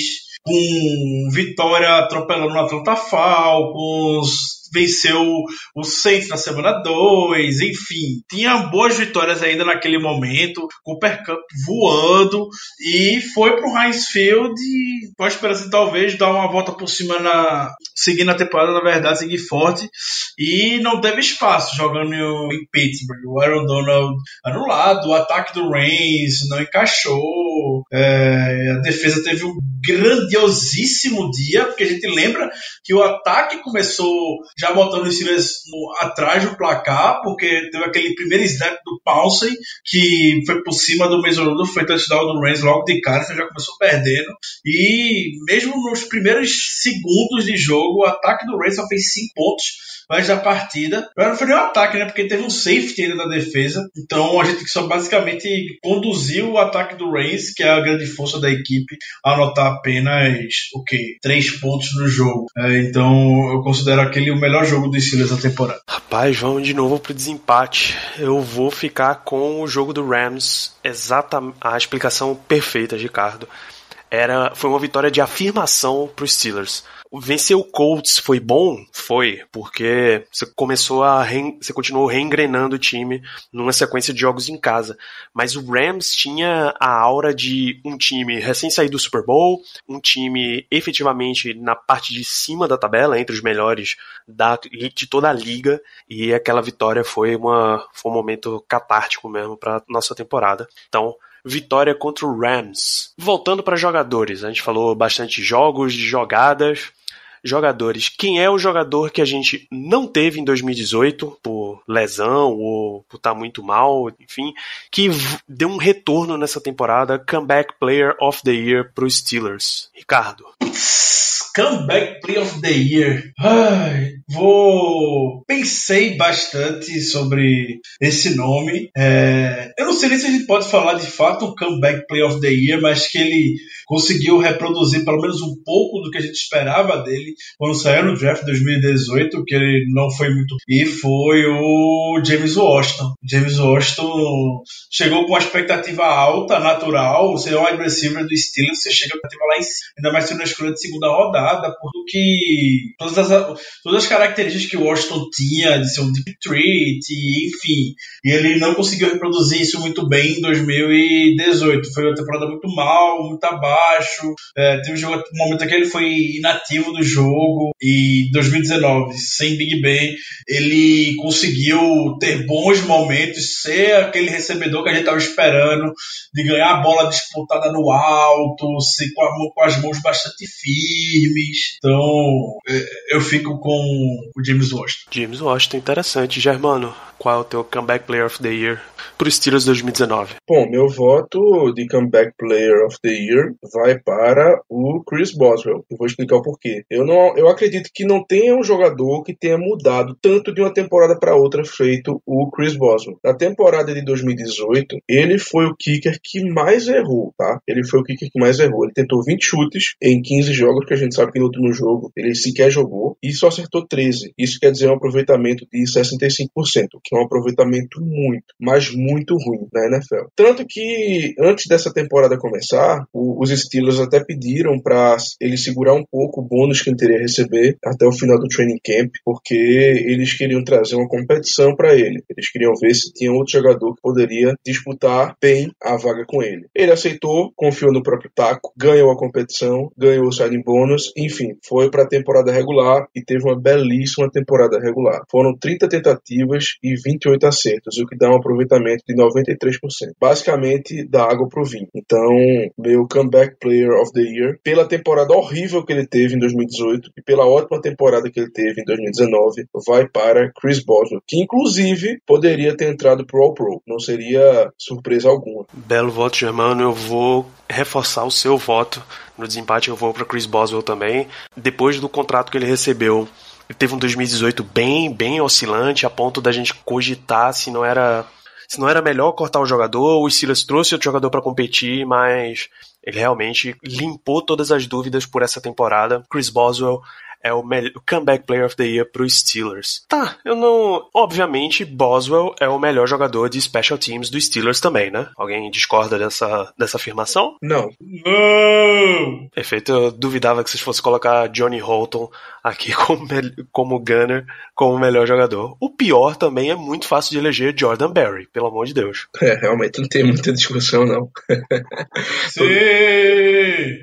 com vitória atropelando o Atlanta Falcons, venceu o Saints na semana 2, enfim, tinha boas vitórias ainda naquele momento, Cooper Cup voando e foi pro Heinz Field com a esperança de talvez dar uma volta por cima na seguindo a temporada, na verdade, seguir forte e não teve espaço jogando em Pittsburgh. O Aaron Donald anulado, o ataque do Reigns não encaixou, é, a defesa teve um grandiosíssimo dia, porque a gente lembra que o ataque começou já botando os Steelers atrás do placar, porque teve aquele primeiro snap do Paulsen, que foi por cima do Mason Rudolph, foi touchdown do Rams logo de cara, então já começou perdendo. E mesmo nos primeiros segundos de jogo, o ataque do Rams só fez 5 pontos antes da partida. Não foi nem um ataque, né? Porque teve um safety ainda da defesa. Então a gente só basicamente conduziu o ataque do Reigns, que é a grande força da equipe, anotar apenas o quê? Três pontos no jogo. É, então eu considero aquele o melhor jogo dos Steelers da temporada. Rapaz, vamos de novo pro desempate. Eu vou ficar com o jogo do Rams. Exatamente a explicação perfeita, Ricardo. Era, foi uma vitória de afirmação para os Steelers. Vencer o Colts foi bom? Foi, porque você começou a. Re... Você continuou reengrenando o time numa sequência de jogos em casa. Mas o Rams tinha a aura de um time recém-saído do Super Bowl, um time efetivamente na parte de cima da tabela, entre os melhores da, de toda a liga, e aquela vitória foi, uma, foi um momento catártico mesmo para nossa temporada. Então, vitória contra o Rams. Voltando para jogadores, a gente falou bastante jogos, de jogadas. Jogadores, quem é o jogador que a gente não teve em 2018 por lesão ou por estar tá muito mal, enfim, que deu um retorno nessa temporada, comeback player of the year para os Steelers? Ricardo. Comeback player of the year. Ai, vou. Pensei bastante sobre esse nome. É... Eu não sei nem se a gente pode falar de fato um comeback play of the year, mas que ele conseguiu reproduzir pelo menos um pouco do que a gente esperava dele quando saiu no draft 2018, que ele não foi muito. E foi o James Washington. James Washington chegou com uma expectativa alta, natural, você é um receiver do Steelers, você chega a expectativa lá em cima, ainda mais sendo uma escolha de segunda rodada, porque todas as, todas as características que o Washington tinha de ser um deep treat, e, enfim, e ele não conseguiu reproduzir isso muito bem em 2018. Foi uma temporada muito mal, muito abaixo. É, teve um, momento que ele foi inativo do jogo, e 2019, sem Big Ben, ele conseguiu ter bons momentos, ser aquele recebedor que a gente estava esperando, de ganhar a bola disputada no alto, ser com, a, com as mãos bastante firmes. Então, é, eu fico com o James Washington. James Washington, interessante. Germano, qual é o teu comeback player of the year pro Steelers 2019? Bom, meu voto de comeback player of the year vai para o Chris Boswell. Eu vou explicar o porquê. Eu não, eu acredito que não tenha um jogador que tenha mudado tanto de uma temporada para outra feito o Chris Boswell. Na temporada de 2018, ele foi o kicker que mais errou, tá? Ele foi o kicker que mais errou. Ele tentou 20 chutes em 15 jogos, que a gente sabe que no último jogo ele sequer jogou, e só acertou 13. Isso quer dizer um aproveitamento de 65%, que é um aproveitamento muito, mas muito ruim na NFL. Tanto que antes dessa temporada começar, os Steelers até pediram para ele segurar um pouco o bônus que ele teria receber até o final do training camp, porque eles queriam trazer uma competição para ele. Eles queriam ver se tinha outro jogador que poderia disputar bem a vaga com ele. Ele aceitou, confiou no próprio taco, ganhou a competição, ganhou o signing bônus, enfim, foi para a temporada regular e teve uma belíssima temporada regular. Foram 30 tentativas e 28 acertos, o que dá um aproveitamento de 93%. Basicamente, dá água pro vinho. Então, meu comeback player of the year, pela temporada horrível que ele teve em 2018 e pela ótima temporada que ele teve em 2019, vai para Chris Boswell, que inclusive poderia ter entrado pro All-Pro. Não seria surpresa alguma. Belo voto, Germano. Eu vou reforçar o seu voto. No desempate eu vou para Chris Boswell também. Depois do contrato que ele recebeu, teve um 2018 bem, bem oscilante, a ponto da gente cogitar se não era se não era melhor cortar o jogador, o Steelers trouxe outro jogador para competir, mas ele realmente limpou todas as dúvidas por essa temporada. Chris Boswell é o, o comeback player of the year pro Steelers. Tá, eu não. Obviamente, Boswell é o melhor jogador de special teams do Steelers também, né? Alguém discorda dessa, dessa afirmação? Não. Não! Perfeito, eu duvidava que vocês fossem colocar Johnny Holton aqui [laughs] como, como gunner, como melhor jogador. O pior também é muito fácil de eleger Jordan Berry, pelo amor de Deus. É, realmente não tem muita discussão, não. Sim!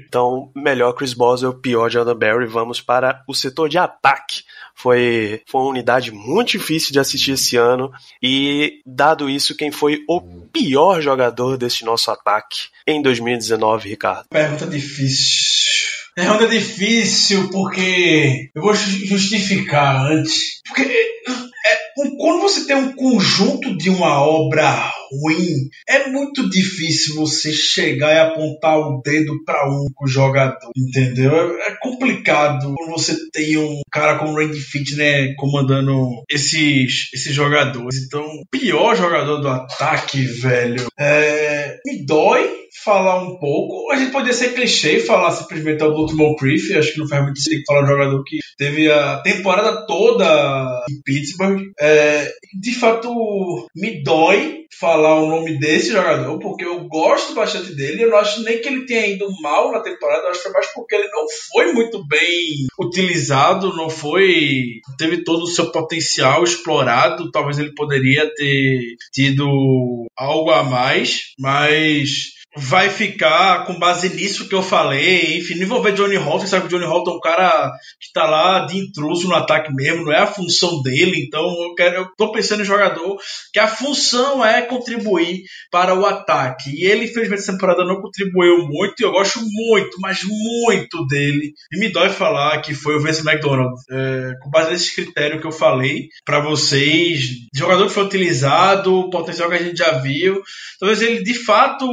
Então, melhor Chris Boswell, pior Jordan Berry. Vamos para o setor de ataque. Foi, foi uma unidade muito difícil de assistir esse ano. E, dado isso, quem foi o pior jogador desse nosso ataque em 2019, Ricardo? Pergunta difícil. Pergunta difícil porque eu vou justificar antes. Porque é, quando você tem um conjunto de uma obra ruim, é muito difícil você chegar e apontar o dedo para um jogador, entendeu? É, complicado quando você tem um cara como o Randy Fitch, né, comandando esses, esses jogadores. Então, pior jogador do ataque, velho, é, me dói falar um pouco. A gente poderia ser clichê e falar simplesmente do Baltimore Criff. Acho que não faz muito sentido falar um jogador que teve a temporada toda em Pittsburgh. É, de fato, me dói falar o nome desse jogador, porque eu gosto bastante dele. Eu não acho nem que ele tenha ido mal na temporada, eu acho que mais porque ele não foi muito bem utilizado, não foi. teve todo o seu potencial explorado. Talvez ele poderia ter tido algo a mais, mas vai ficar com base nisso que eu falei. Enfim, não envolver Johnny Holton, sabe que o Johnny Holton é um cara que tá lá de intruso no ataque mesmo, não é a função dele. Então eu quero, eu tô pensando em jogador que a função é contribuir para o ataque. E ele, infelizmente, essa temporada não contribuiu muito, e eu gosto muito, mas muito dele. E me dói falar que foi o Vince McDonald. É, com base nesse critério que eu falei para vocês, jogador que foi utilizado, potencial que a gente já viu. Talvez ele de fato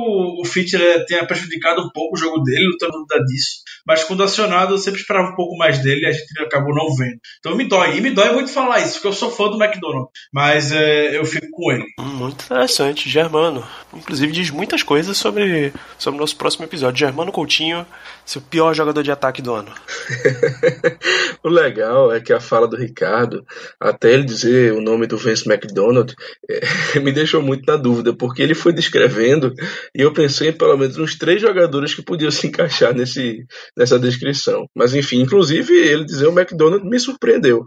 fit ele tenha prejudicado um pouco o jogo dele, não tenho dúvida disso. Mas quando acionado, eu sempre esperava um pouco mais dele e a gente acabou não vendo. Então me dói. E me dói muito falar isso, porque eu sou fã do McDonald. Mas é, eu fico com ele. Muito interessante, Germano. Inclusive diz muitas coisas sobre, sobre o nosso próximo episódio. Germano Coutinho, seu pior jogador de ataque do ano. [laughs] o legal é que a fala do Ricardo, até ele dizer o nome do Vince McDonald, é, [laughs] me deixou muito na dúvida, porque ele foi descrevendo e eu pensei em pelo menos uns três jogadores que podiam [laughs] se encaixar nesse, nessa descrição. Mas enfim, inclusive ele dizer o McDonald me surpreendeu.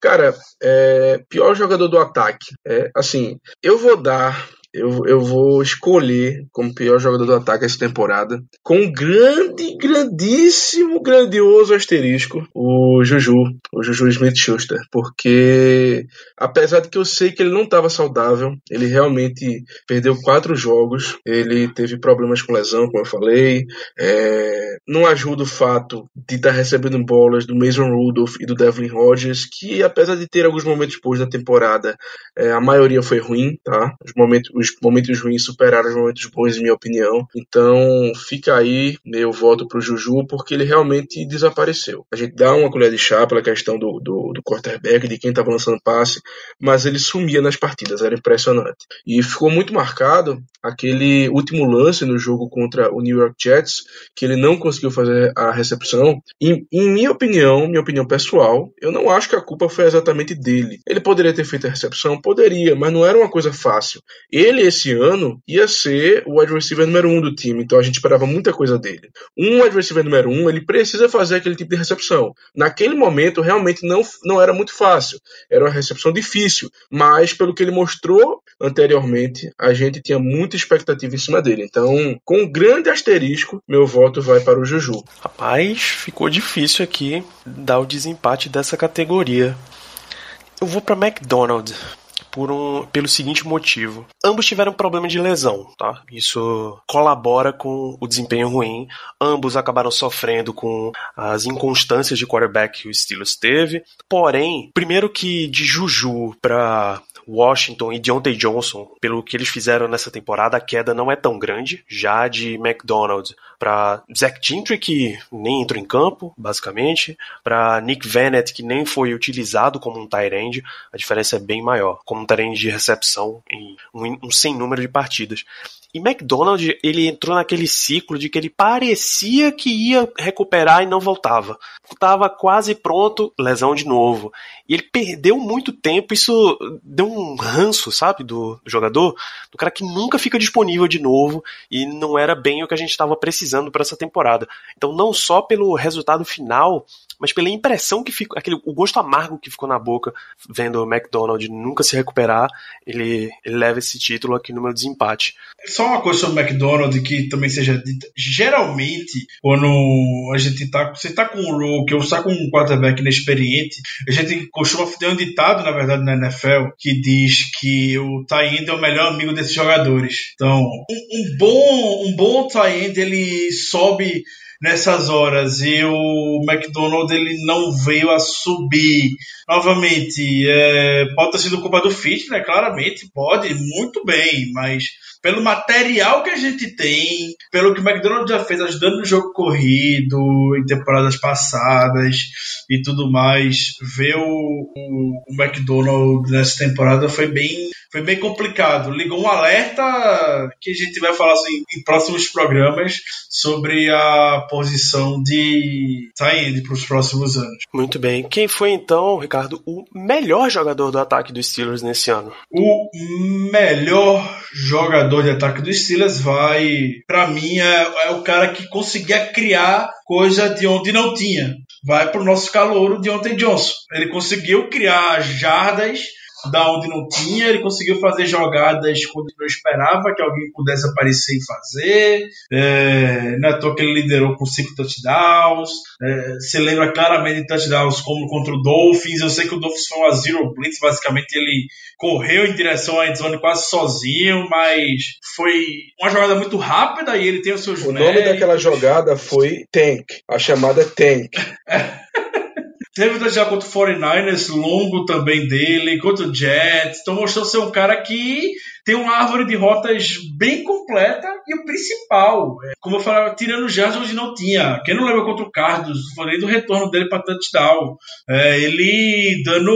Cara, é, pior jogador do ataque. É, assim, eu vou dar eu, eu vou escolher como pior jogador do ataque essa temporada, com um grande, grandíssimo, grandioso asterisco, o Juju, o Juju Smith-Schuster, porque apesar de que eu sei que ele não estava saudável, ele realmente perdeu quatro jogos, ele teve problemas com lesão, como eu falei, é, não ajuda o fato de estar tá recebendo bolas do Mason Rudolph e do Devlin Rodgers, que apesar de ter alguns momentos bons da temporada, é, a maioria foi ruim, tá? Os momentos os momentos ruins superaram os momentos bons, em minha opinião. Então, fica aí meu voto pro Juju, porque ele realmente desapareceu. A gente dá uma colher de chá pela questão do, do, do quarterback, de quem estava lançando passe, mas ele sumia nas partidas, era impressionante. E ficou muito marcado aquele último lance no jogo contra o New York Jets, que ele não conseguiu fazer a recepção. E, em minha opinião, minha opinião pessoal, eu não acho que a culpa foi exatamente dele. Ele poderia ter feito a recepção? Poderia, mas não era uma coisa fácil. Ele ele esse ano ia ser o wide receiver número um do time, então a gente esperava muita coisa dele. Um wide receiver número um, ele precisa fazer aquele tipo de recepção. Naquele momento, realmente não, não era muito fácil, era uma recepção difícil, mas pelo que ele mostrou anteriormente, a gente tinha muita expectativa em cima dele. Então, com um grande asterisco, meu voto vai para o Juju. Rapaz, ficou difícil aqui dar o desempate dessa categoria. Eu vou para McDonald's por um, pelo seguinte motivo. Ambos tiveram problema de lesão, tá? Isso colabora com o desempenho ruim. Ambos acabaram sofrendo com as inconstâncias de quarterback que o Steelers teve. Porém, primeiro que de Juju para Washington e Deontay Johnson, pelo que eles fizeram nessa temporada, a queda não é tão grande. Já de McDonald para Zach Gentry, que nem entrou em campo, basicamente, para Nick Vannett, que nem foi utilizado como um tight end, a diferença é bem maior, como um tight end de recepção em um, um sem número de partidas. E McDonald, ele entrou naquele ciclo de que ele parecia que ia recuperar e não voltava. Estava quase pronto, lesão de novo. E ele perdeu muito tempo, isso deu um ranço, sabe, do, do jogador, do cara que nunca fica disponível de novo e não era bem o que a gente estava precisando para essa temporada. Então, não só pelo resultado final, mas pela impressão que ficou, aquele, o gosto amargo que ficou na boca vendo o McDonald nunca se recuperar, ele, ele leva esse título aqui no meu desempate. Só uma coisa sobre o McDonald que também seja dita. Geralmente, quando a gente tá, você tá com um rookie ou está com um quarterback inexperiente, a gente costuma ter um ditado, na verdade, na NFL, que diz que o tie é o melhor amigo desses jogadores. Então, um, um bom, um bom tie ele sobe nessas horas e o McDonald ele não veio a subir. Novamente, é, pode ter sido culpa do fit, né? Claramente, pode, muito bem, mas pelo material que a gente tem, pelo que o McDonald já fez ajudando no jogo corrido em temporadas passadas e tudo mais, ver o, o, o nessa temporada foi bem foi bem complicado. Ligou um alerta que a gente vai falar assim, em próximos programas sobre a posição de Tyend para os próximos anos. Muito bem. Quem foi então, Ricardo, o melhor jogador do ataque dos Steelers nesse ano? O melhor jogador de ataque dos Steelers vai, para mim, é, é o cara que conseguia criar coisa de onde não tinha. Vai para o nosso calouro de ontem Johnson. Ele conseguiu criar jardas da onde não tinha, ele conseguiu fazer jogadas quando não esperava que alguém pudesse aparecer e fazer. É, não é toa que ele liderou com cinco touchdowns. É, você lembra claramente de touchdowns como contra o Dolphins. Eu sei que o Dolphins foi uma zero blitz, basicamente ele correu em direção à endzone quase sozinho, mas foi uma jogada muito rápida e ele tem os seus O nome daquela jogada foi Tank. A chamada Tank. [laughs] Teve o touchdown contra o 49ers, longo também dele, contra o Jets. Então mostrou ser um cara que tem uma árvore de rotas bem completa e o principal, é, como eu falava, tirando o Jazz hoje não tinha. Quem não lembra contra o Carlos, falei do retorno dele para touchdown. É, ele dando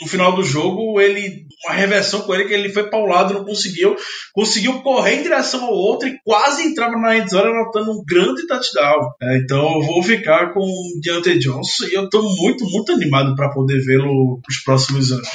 no final do jogo, ele uma reversão com ele que ele foi paulado, não conseguiu, conseguiu correr em direção ao outro e quase entrava na endzone anotando um grande touchdown. É, então eu vou ficar com o Deontay Johnson e eu estou muito, muito animado para poder vê-lo nos próximos anos.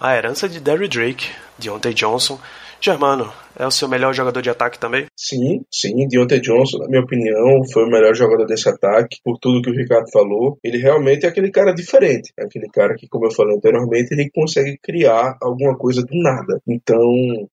A herança de Derry Drake, Deontay Johnson. Germano, é o seu melhor jogador de ataque também? Sim, sim. Deontay Johnson, na minha opinião, foi o melhor jogador desse ataque, por tudo que o Ricardo falou. Ele realmente é aquele cara diferente. É aquele cara que, como eu falei anteriormente, ele consegue criar alguma coisa do nada. Então,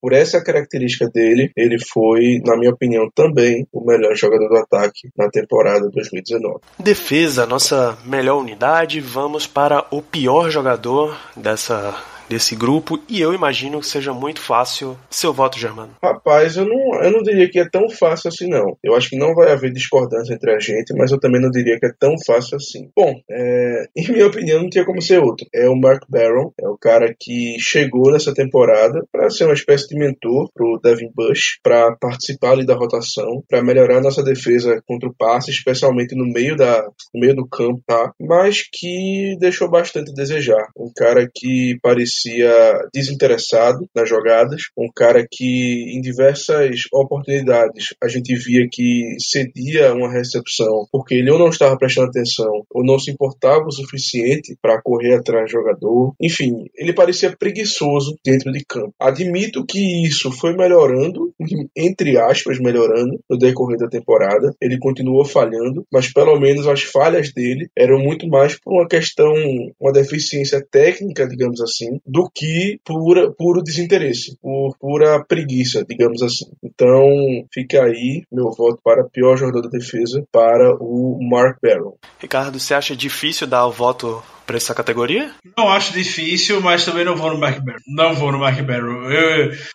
por essa característica dele, ele foi, na minha opinião, também o melhor jogador do ataque na temporada 2019. Defesa, nossa melhor unidade. Vamos para o pior jogador dessa desse grupo e eu imagino que seja muito fácil seu voto, Germano. Rapaz, eu não, eu não diria que é tão fácil assim, não. Eu acho que não vai haver discordância entre a gente, mas eu também não diria que é tão fácil assim. Bom, é, [laughs] em minha opinião, não tinha como ser outro. É o Mark Barron, é o cara que chegou nessa temporada para ser uma espécie de mentor pro Devin Bush, para participar ali da rotação, para melhorar nossa defesa contra o passe, especialmente no meio, da, no meio do campo, tá? Mas que deixou bastante a desejar. Um cara que parecia parecia desinteressado nas jogadas, um cara que em diversas oportunidades a gente via que cedia uma recepção porque ele ou não estava prestando atenção ou não se importava o suficiente para correr atrás do jogador. Enfim, ele parecia preguiçoso dentro de campo. Admito que isso foi melhorando, entre aspas, melhorando no decorrer da temporada. Ele continuou falhando, mas pelo menos as falhas dele eram muito mais por uma questão, uma deficiência técnica, digamos assim, do que pura, puro desinteresse, por pura preguiça, digamos assim. Então, fica aí meu voto para pior jogador da defesa para o Mark Barron. Ricardo, você acha difícil dar o voto para essa categoria? Não acho difícil, mas também não vou no Mark. Não vou no Mark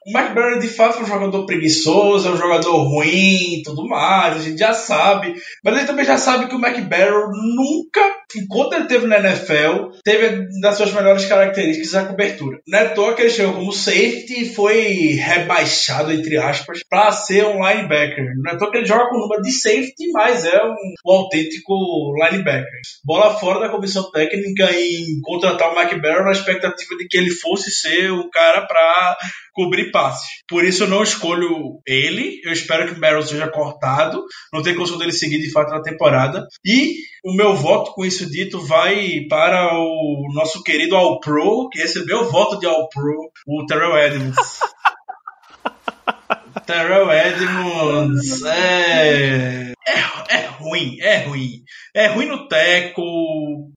o Mark de fato, é um jogador preguiçoso, é um jogador ruim tudo mais, a gente já sabe. Mas gente também já sabe que o Mark nunca, enquanto ele teve na NFL, teve das suas melhores características a cobertura. Não é toa que ele chegou como safety e foi rebaixado, entre aspas, para ser um linebacker. Não é toa que ele joga com o número de safety, mas é um, um autêntico linebacker. Bola fora da comissão técnica em contratar o Mike Barrow na expectativa de que ele fosse ser o cara para cobrir passes. Por isso eu não escolho ele. Eu espero que o Barrow seja cortado. Não tem condição dele seguir de fato na temporada. E o meu voto com isso dito vai para o nosso querido All Pro, que recebeu o voto de All Pro, o Terrell Edmonds. [laughs] Terrell Edmonds é... é, é ruim, é ruim. É ruim no teco,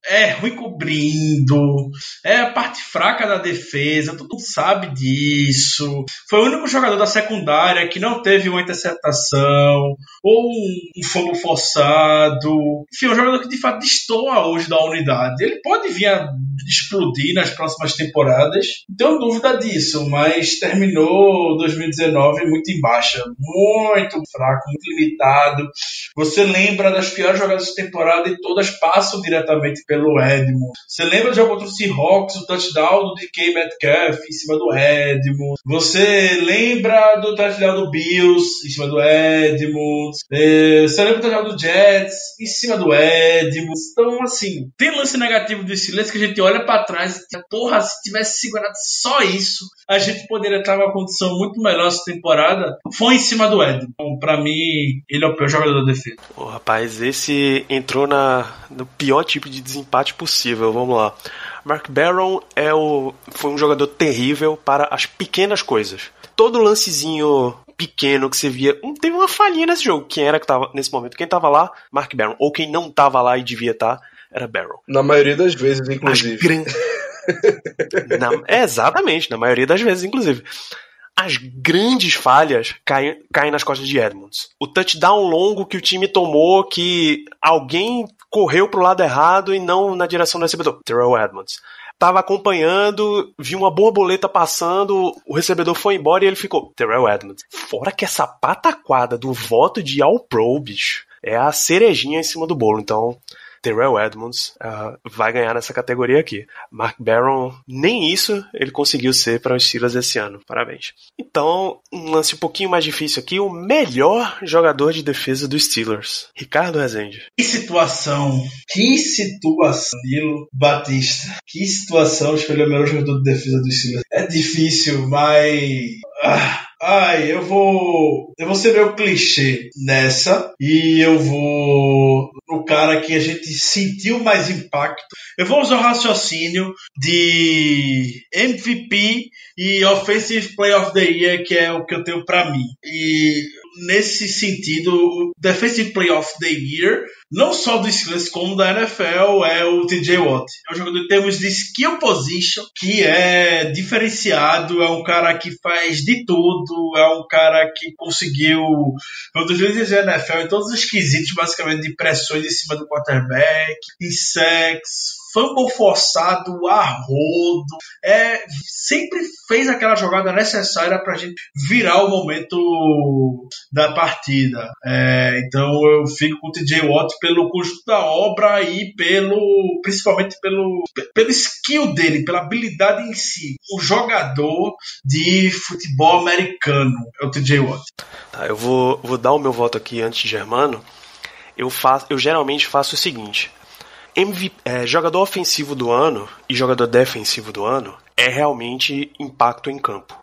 é ruim cobrindo, é a parte fraca da defesa, todo mundo sabe disso. Foi o único jogador da secundária que não teve uma interceptação ou um, fumble forçado. Enfim, é um jogador que de fato destoa hoje da unidade. Ele pode vir a explodir nas próximas temporadas, tenho dúvida disso, mas terminou 2019 muito em baixa, muito fraco, muito limitado. Você lembra das piores jogadas de temporada e todas passam diretamente pelo Edmund. Você lembra do jogo contra o Seahawks, o touchdown do DK Metcalf em cima do Edmund. Você lembra do touchdown do Bills em cima do Edmund. É, você lembra do touchdown do Jets em cima do Edmund. Então, assim, tem lance negativo do Steelers que a gente olha para trás e porra, se tivesse segurado só isso, a gente poderia estar numa condição muito melhor essa temporada. Foi em cima do Edmund. Então, pra mim, ele é o pior jogador defesa. Ô, rapaz, esse entrou na, no pior tipo de desempate possível. Vamos lá. Mark Barron é o, foi um jogador terrível para as pequenas coisas. Todo lancezinho pequeno que você via. Hum, teve uma falhinha nesse jogo. Quem era que tava nesse momento? Quem tava lá? Mark Barron. Ou quem não tava lá e devia estar, era Barron. Na maioria das vezes, As inclusive. gran... [laughs] Na- é, exatamente, na maioria das vezes, inclusive. As grandes falhas caem, caem nas costas de Edmonds. O touchdown longo que o time tomou, que alguém correu pro lado errado e não na direção do recebedor. Terrell Edmonds. Tava acompanhando, viu uma borboleta passando, o recebedor foi embora e ele ficou. Terrell Edmonds. Fora que essa pataquada do voto de All Pro, bicho, é a cerejinha em cima do bolo. Então, Terrell Edmonds uh, vai ganhar nessa categoria aqui. Mark Barron, nem isso ele conseguiu ser para os Steelers esse ano. Parabéns. Então, um lance um pouquinho mais difícil aqui, o melhor jogador de defesa dos Steelers, Ricardo Rezende. Que situação, que situação, Nilo Batista. Que situação escolher o melhor jogador de defesa dos Steelers. É difícil, mas... Ah Ai, eu vou. Eu vou ser meio clichê nessa. E eu vou. No cara que a gente sentiu mais impacto. Eu vou usar o raciocínio de MVP e Offensive Play of the Year, que é o que eu tenho para mim. E nesse sentido, o Defensive Play of the Year, não só do Steelers como da NFL, é o TJ Watt. É um jogador em termos de skill position que é diferenciado, é um cara que faz de tudo, é um cara que conseguiu, um dos líderes da NFL em todos os quesitos, basicamente, de pressões em cima do quarterback, sacks, fumble forçado a rodo. É, sempre fez aquela jogada necessária para a gente virar o momento da partida. É, então eu fico com o TJ Watt pelo conjunto da obra e pelo principalmente pelo, pelo skill dele, pela habilidade em si. O jogador de futebol americano é o TJ Watt. Tá, eu vou, vou dar o meu voto aqui antes de Germano. Eu, faço, eu geralmente faço o seguinte: MVP, é, jogador ofensivo do ano e jogador defensivo do ano é realmente impacto em campo.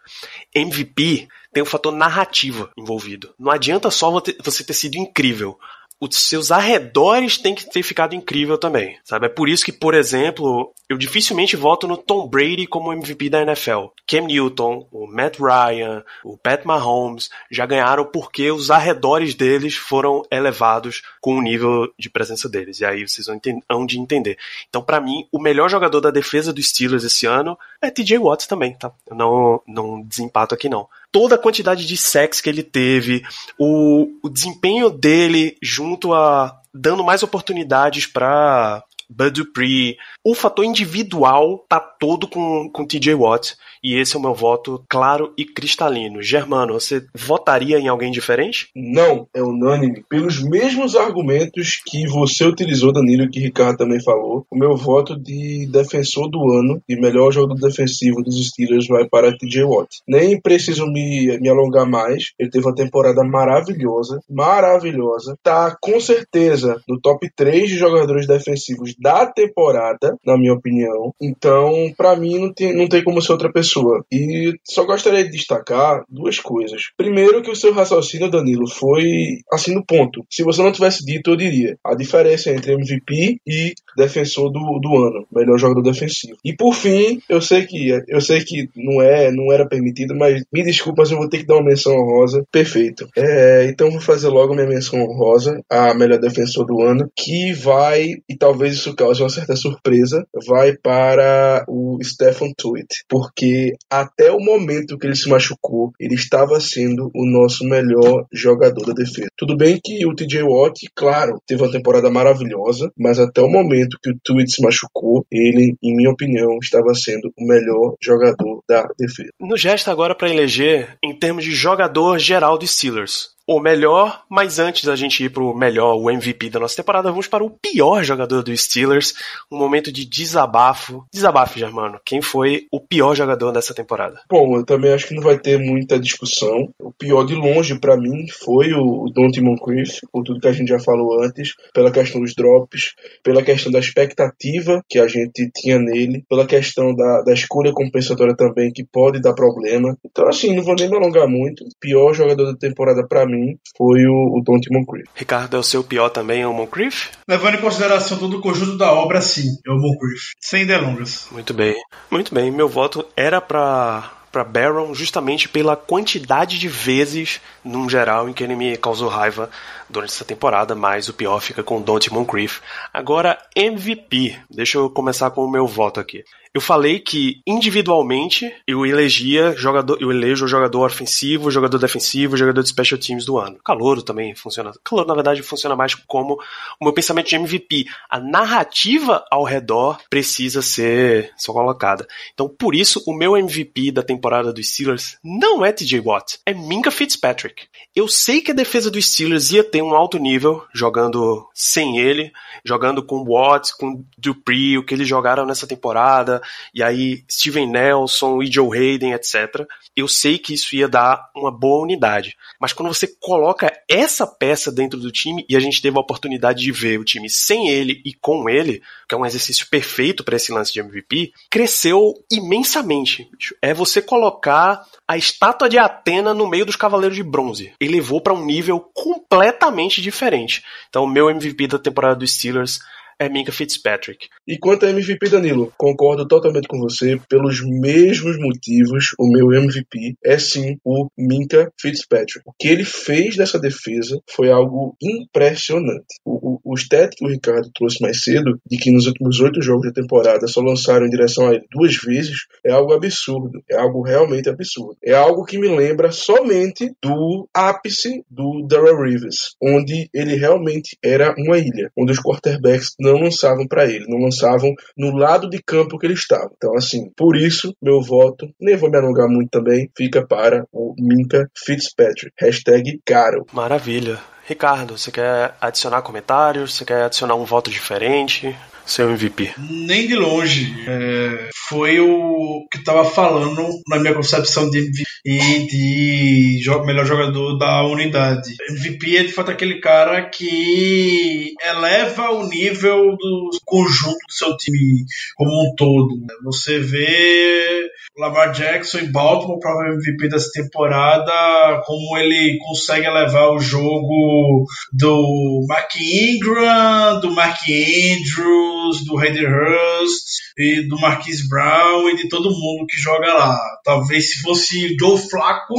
MVP tem um fator narrativa envolvido. Não adianta só você ter sido incrível os seus arredores têm que ter ficado incrível também, sabe? É por isso que, por exemplo, eu dificilmente voto no Tom Brady como MVP da NFL. Cam Newton, o Matt Ryan, o Pat Mahomes já ganharam porque os arredores deles foram elevados com o nível de presença deles. E aí vocês vão de entender. Então, para mim, o melhor jogador da defesa dos Steelers esse ano é TJ Watts também, tá? Eu não, não desempato aqui não toda a quantidade de sexo que ele teve, o, o desempenho dele junto a dando mais oportunidades para Bud Dupree. O fator individual tá todo com, com TJ Watt. E esse é o meu voto claro e cristalino. Germano, você votaria em alguém diferente? Não, é unânime. Pelos mesmos argumentos que você utilizou, Danilo, que Ricardo também falou, o meu voto de defensor do ano e melhor jogador defensivo dos Steelers vai para TJ Watt. Nem preciso me, me alongar mais. Ele teve uma temporada maravilhosa, maravilhosa. Tá com certeza no top 3 de jogadores defensivos da temporada, na minha opinião. Então, para mim, não tem, não tem como ser outra pessoa. E só gostaria de destacar duas coisas. Primeiro, que o seu raciocínio, Danilo, foi assim no ponto. Se você não tivesse dito, eu diria a diferença entre MVP e defensor do, do ano, melhor jogador defensivo. E por fim, eu sei que eu sei que não é, não era permitido, mas me desculpa, mas eu vou ter que dar uma menção honrosa. Perfeito. É, então vou fazer logo minha menção honrosa a melhor defensor do ano, que vai e talvez isso cause uma certa surpresa, vai para o Stephen Tuitt, porque até o momento que ele se machucou, ele estava sendo o nosso melhor jogador da defesa. Tudo bem que o TJ Watt, claro, teve uma temporada maravilhosa, mas até o momento que o Tuitt se machucou, ele, em minha opinião, estava sendo o melhor jogador da defesa. No gesto agora para eleger em termos de jogador geral de Steelers o melhor, mas antes da gente ir pro melhor, o MVP da nossa temporada, vamos para o pior jogador dos Steelers, um momento de desabafo. Desabafo, Germano. Quem foi o pior jogador dessa temporada? Bom, eu também acho que não vai ter muita discussão. O pior de longe para mim foi o Dante Moncrief, por tudo que a gente já falou antes, pela questão dos drops, pela questão da expectativa que a gente tinha nele, pela questão da, da escolha compensatória também, que pode dar problema. Então, assim, não vou nem me alongar muito. O pior jogador da temporada para mim mim foi o, o Dante Moncrief. Ricardo, é o seu pior também, é o Moncrief? Levando em consideração todo o conjunto da obra, sim, é o Moncrief. Sem delongas. Muito bem. Muito bem, meu voto era para para Baron justamente pela quantidade de vezes, num geral, em que ele me causou raiva durante essa temporada, mas o pior fica com Dante Moncrief. Agora, MVP. Deixa eu começar com o meu voto aqui. Eu falei que individualmente eu elegia jogador, eu elejo jogador ofensivo, jogador defensivo, jogador de special teams do ano. Calouro também funciona. Calouro, na verdade, funciona mais como o meu pensamento de MVP. A narrativa ao redor precisa ser, ser colocada. Então, por isso, o meu MVP da temporada dos Steelers não é TJ Watt, é Minka Fitzpatrick. Eu sei que a defesa dos Steelers ia ter um alto nível jogando sem ele, jogando com Watts, com Dupree, o que eles jogaram nessa temporada, e aí Steven Nelson e Joe Hayden, etc. Eu sei que isso ia dar uma boa unidade. Mas quando você coloca essa peça dentro do time, e a gente teve a oportunidade de ver o time sem ele e com ele, que é um exercício perfeito para esse lance de MVP, cresceu imensamente. É você colocar a estátua de Atena no meio dos Cavaleiros de Bronze. Elevou para um nível completamente diferente. Então, meu MVP da temporada dos Steelers é Minka Fitzpatrick. E quanto a MVP, Danilo, concordo totalmente com você. Pelos mesmos motivos, o meu MVP é sim o Minka Fitzpatrick. O que ele fez nessa defesa foi algo impressionante. O, o, o stat que o Ricardo trouxe mais cedo, de que nos últimos oito jogos da temporada só lançaram em direção a ele duas vezes, é algo absurdo. É algo realmente absurdo. É algo que me lembra somente do ápice do Darrell Rivers, onde ele realmente era uma ilha, onde os quarterbacks não não lançavam para ele, não lançavam no lado de campo que ele estava. Então, assim, por isso, meu voto, nem vou me alongar muito também, fica para o Minka Fitzpatrick. Hashtag caro. Maravilha. Ricardo, você quer adicionar comentários? Você quer adicionar um voto diferente? Seu MVP? Nem de longe. É, foi o que estava falando na minha concepção de MVP e de melhor jogador da unidade. MVP é de fato aquele cara que eleva o nível do conjunto do seu time como um todo. Você vê Lamar Jackson em Baltimore, provavelmente MVP dessa temporada, como ele consegue elevar o jogo do Mark Ingram, do Mark Andrews, do Hayden Hurst e do Marquise Brown e de todo mundo que joga lá. Talvez se fosse Joe Flaco,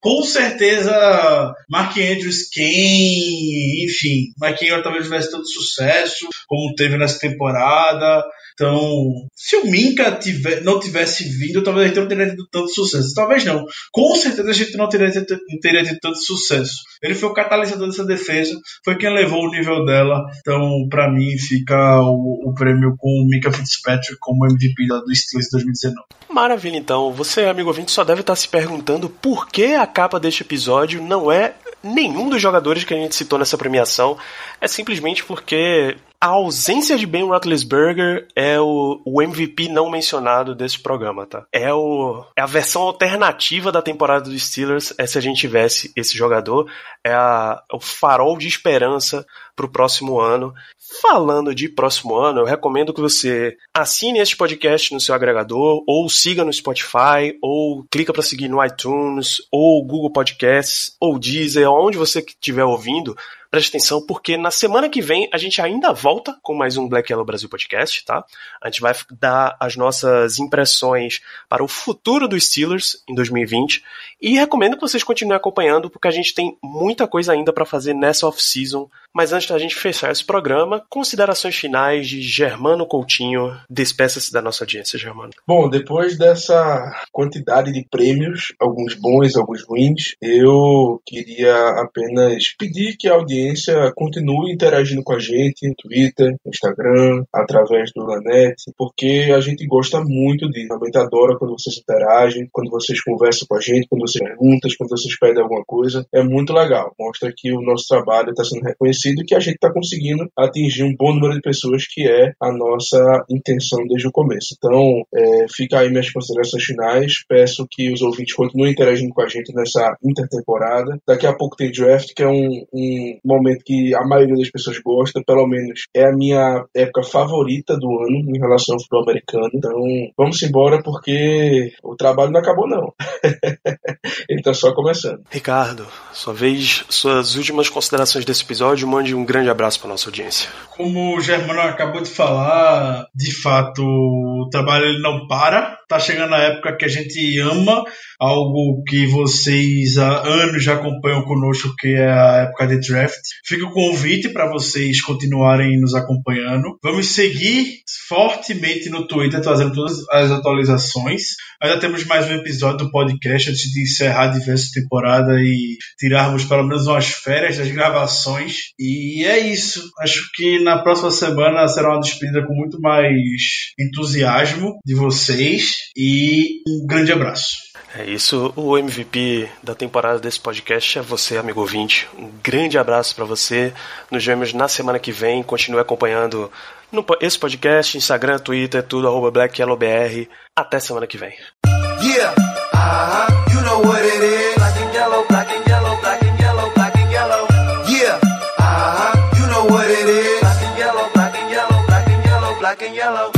com certeza Mark Andrews, quem, enfim, Mark Ingram talvez tivesse tanto sucesso como teve nessa temporada. Então, se o Minka tiver, não tivesse vindo, talvez a gente não teria tido tanto sucesso. Talvez não. Com certeza a gente não teria, não teria tido tanto sucesso. Ele foi o catalisador dessa defesa, foi quem levou o nível dela. Então, para mim, fica o, o, prêmio com o Minka Fitzpatrick como MVP do Steelers 2019. Maravilha, então. Você, amigo ouvinte, só deve estar se perguntando por que a capa deste episódio não é nenhum dos jogadores que a gente citou nessa premiação. É simplesmente porque a ausência de Ben Roethlisberger é o, o, MVP não mencionado desse programa, tá? É, o, é a versão alternativa da temporada dos Steelers é se a gente tivesse esse jogador. É, a, é o farol de esperança para o próximo ano. Falando de próximo ano, eu recomendo que você assine este podcast no seu agregador, ou siga no Spotify, ou clica para seguir no iTunes, ou Google Podcasts, ou Deezer, onde você estiver ouvindo, preste atenção, porque na semana que vem a gente ainda volta com mais um Black Yellow Brasil Podcast, tá? A gente vai dar as nossas impressões para o futuro dos Steelers em 2020 e recomendo que vocês continuem acompanhando, porque a gente tem muita coisa ainda para fazer nessa off-season. Mas antes da gente fechar esse programa, considerações finais de Germano Coutinho. Despeça-se da nossa audiência, Germano. Bom, depois dessa quantidade de prêmios, alguns bons, alguns ruins, eu queria apenas pedir que a audiência continue interagindo com a gente no Twitter, no Instagram, através do Lanet, porque a gente gosta muito. A gente adora quando vocês interagem, quando vocês conversam com a gente, quando vocês perguntam, quando vocês pedem alguma coisa. É muito legal. Mostra que o nosso trabalho está sendo reconhecido e que a gente está conseguindo atingir um bom número de pessoas, que é a nossa intenção desde o começo. Então, é, fica aí minhas considerações finais. Peço que os ouvintes continuem interagindo com a gente nessa intertemporada. Daqui a pouco tem draft, que é um, um momento que a maioria das pessoas gosta, pelo menos é a minha época favorita do ano em relação ao futebol americano. Então, vamos embora porque o trabalho não acabou, não. [laughs] Ele tá só começando. Ricardo, sua vez, suas últimas considerações desse episódio, mande um grande abraço para nossa audiência. Como o Germano acabou de falar, de fato, o trabalho ele não para. Tá chegando a época que a gente ama algo que vocês há anos já acompanham conosco, que é a época de draft. Fica o convite para vocês continuarem nos acompanhando. Vamos seguir fortemente no Twitter, trazendo todas as atualizações. Ainda temos mais um episódio do podcast antes de encerrar diversas temporada e tirarmos pelo menos umas férias das gravações. E é isso. Acho que na próxima semana será uma despedida com muito mais entusiasmo de vocês e um grande abraço. É isso, o MVP da temporada desse podcast é você, amigo ouvinte. Um grande abraço para você. Nos vemos na semana que vem. Continue acompanhando no, esse podcast, Instagram, Twitter, tudo, arroba BlackYellowBR. Até semana que vem. Yeah, uh-huh. you know what it is. Black and yellow, black and yellow, black and yellow, black and yellow. Yeah, uh-huh. you know what it is. Black and yellow, black and yellow, black and yellow, black and yellow.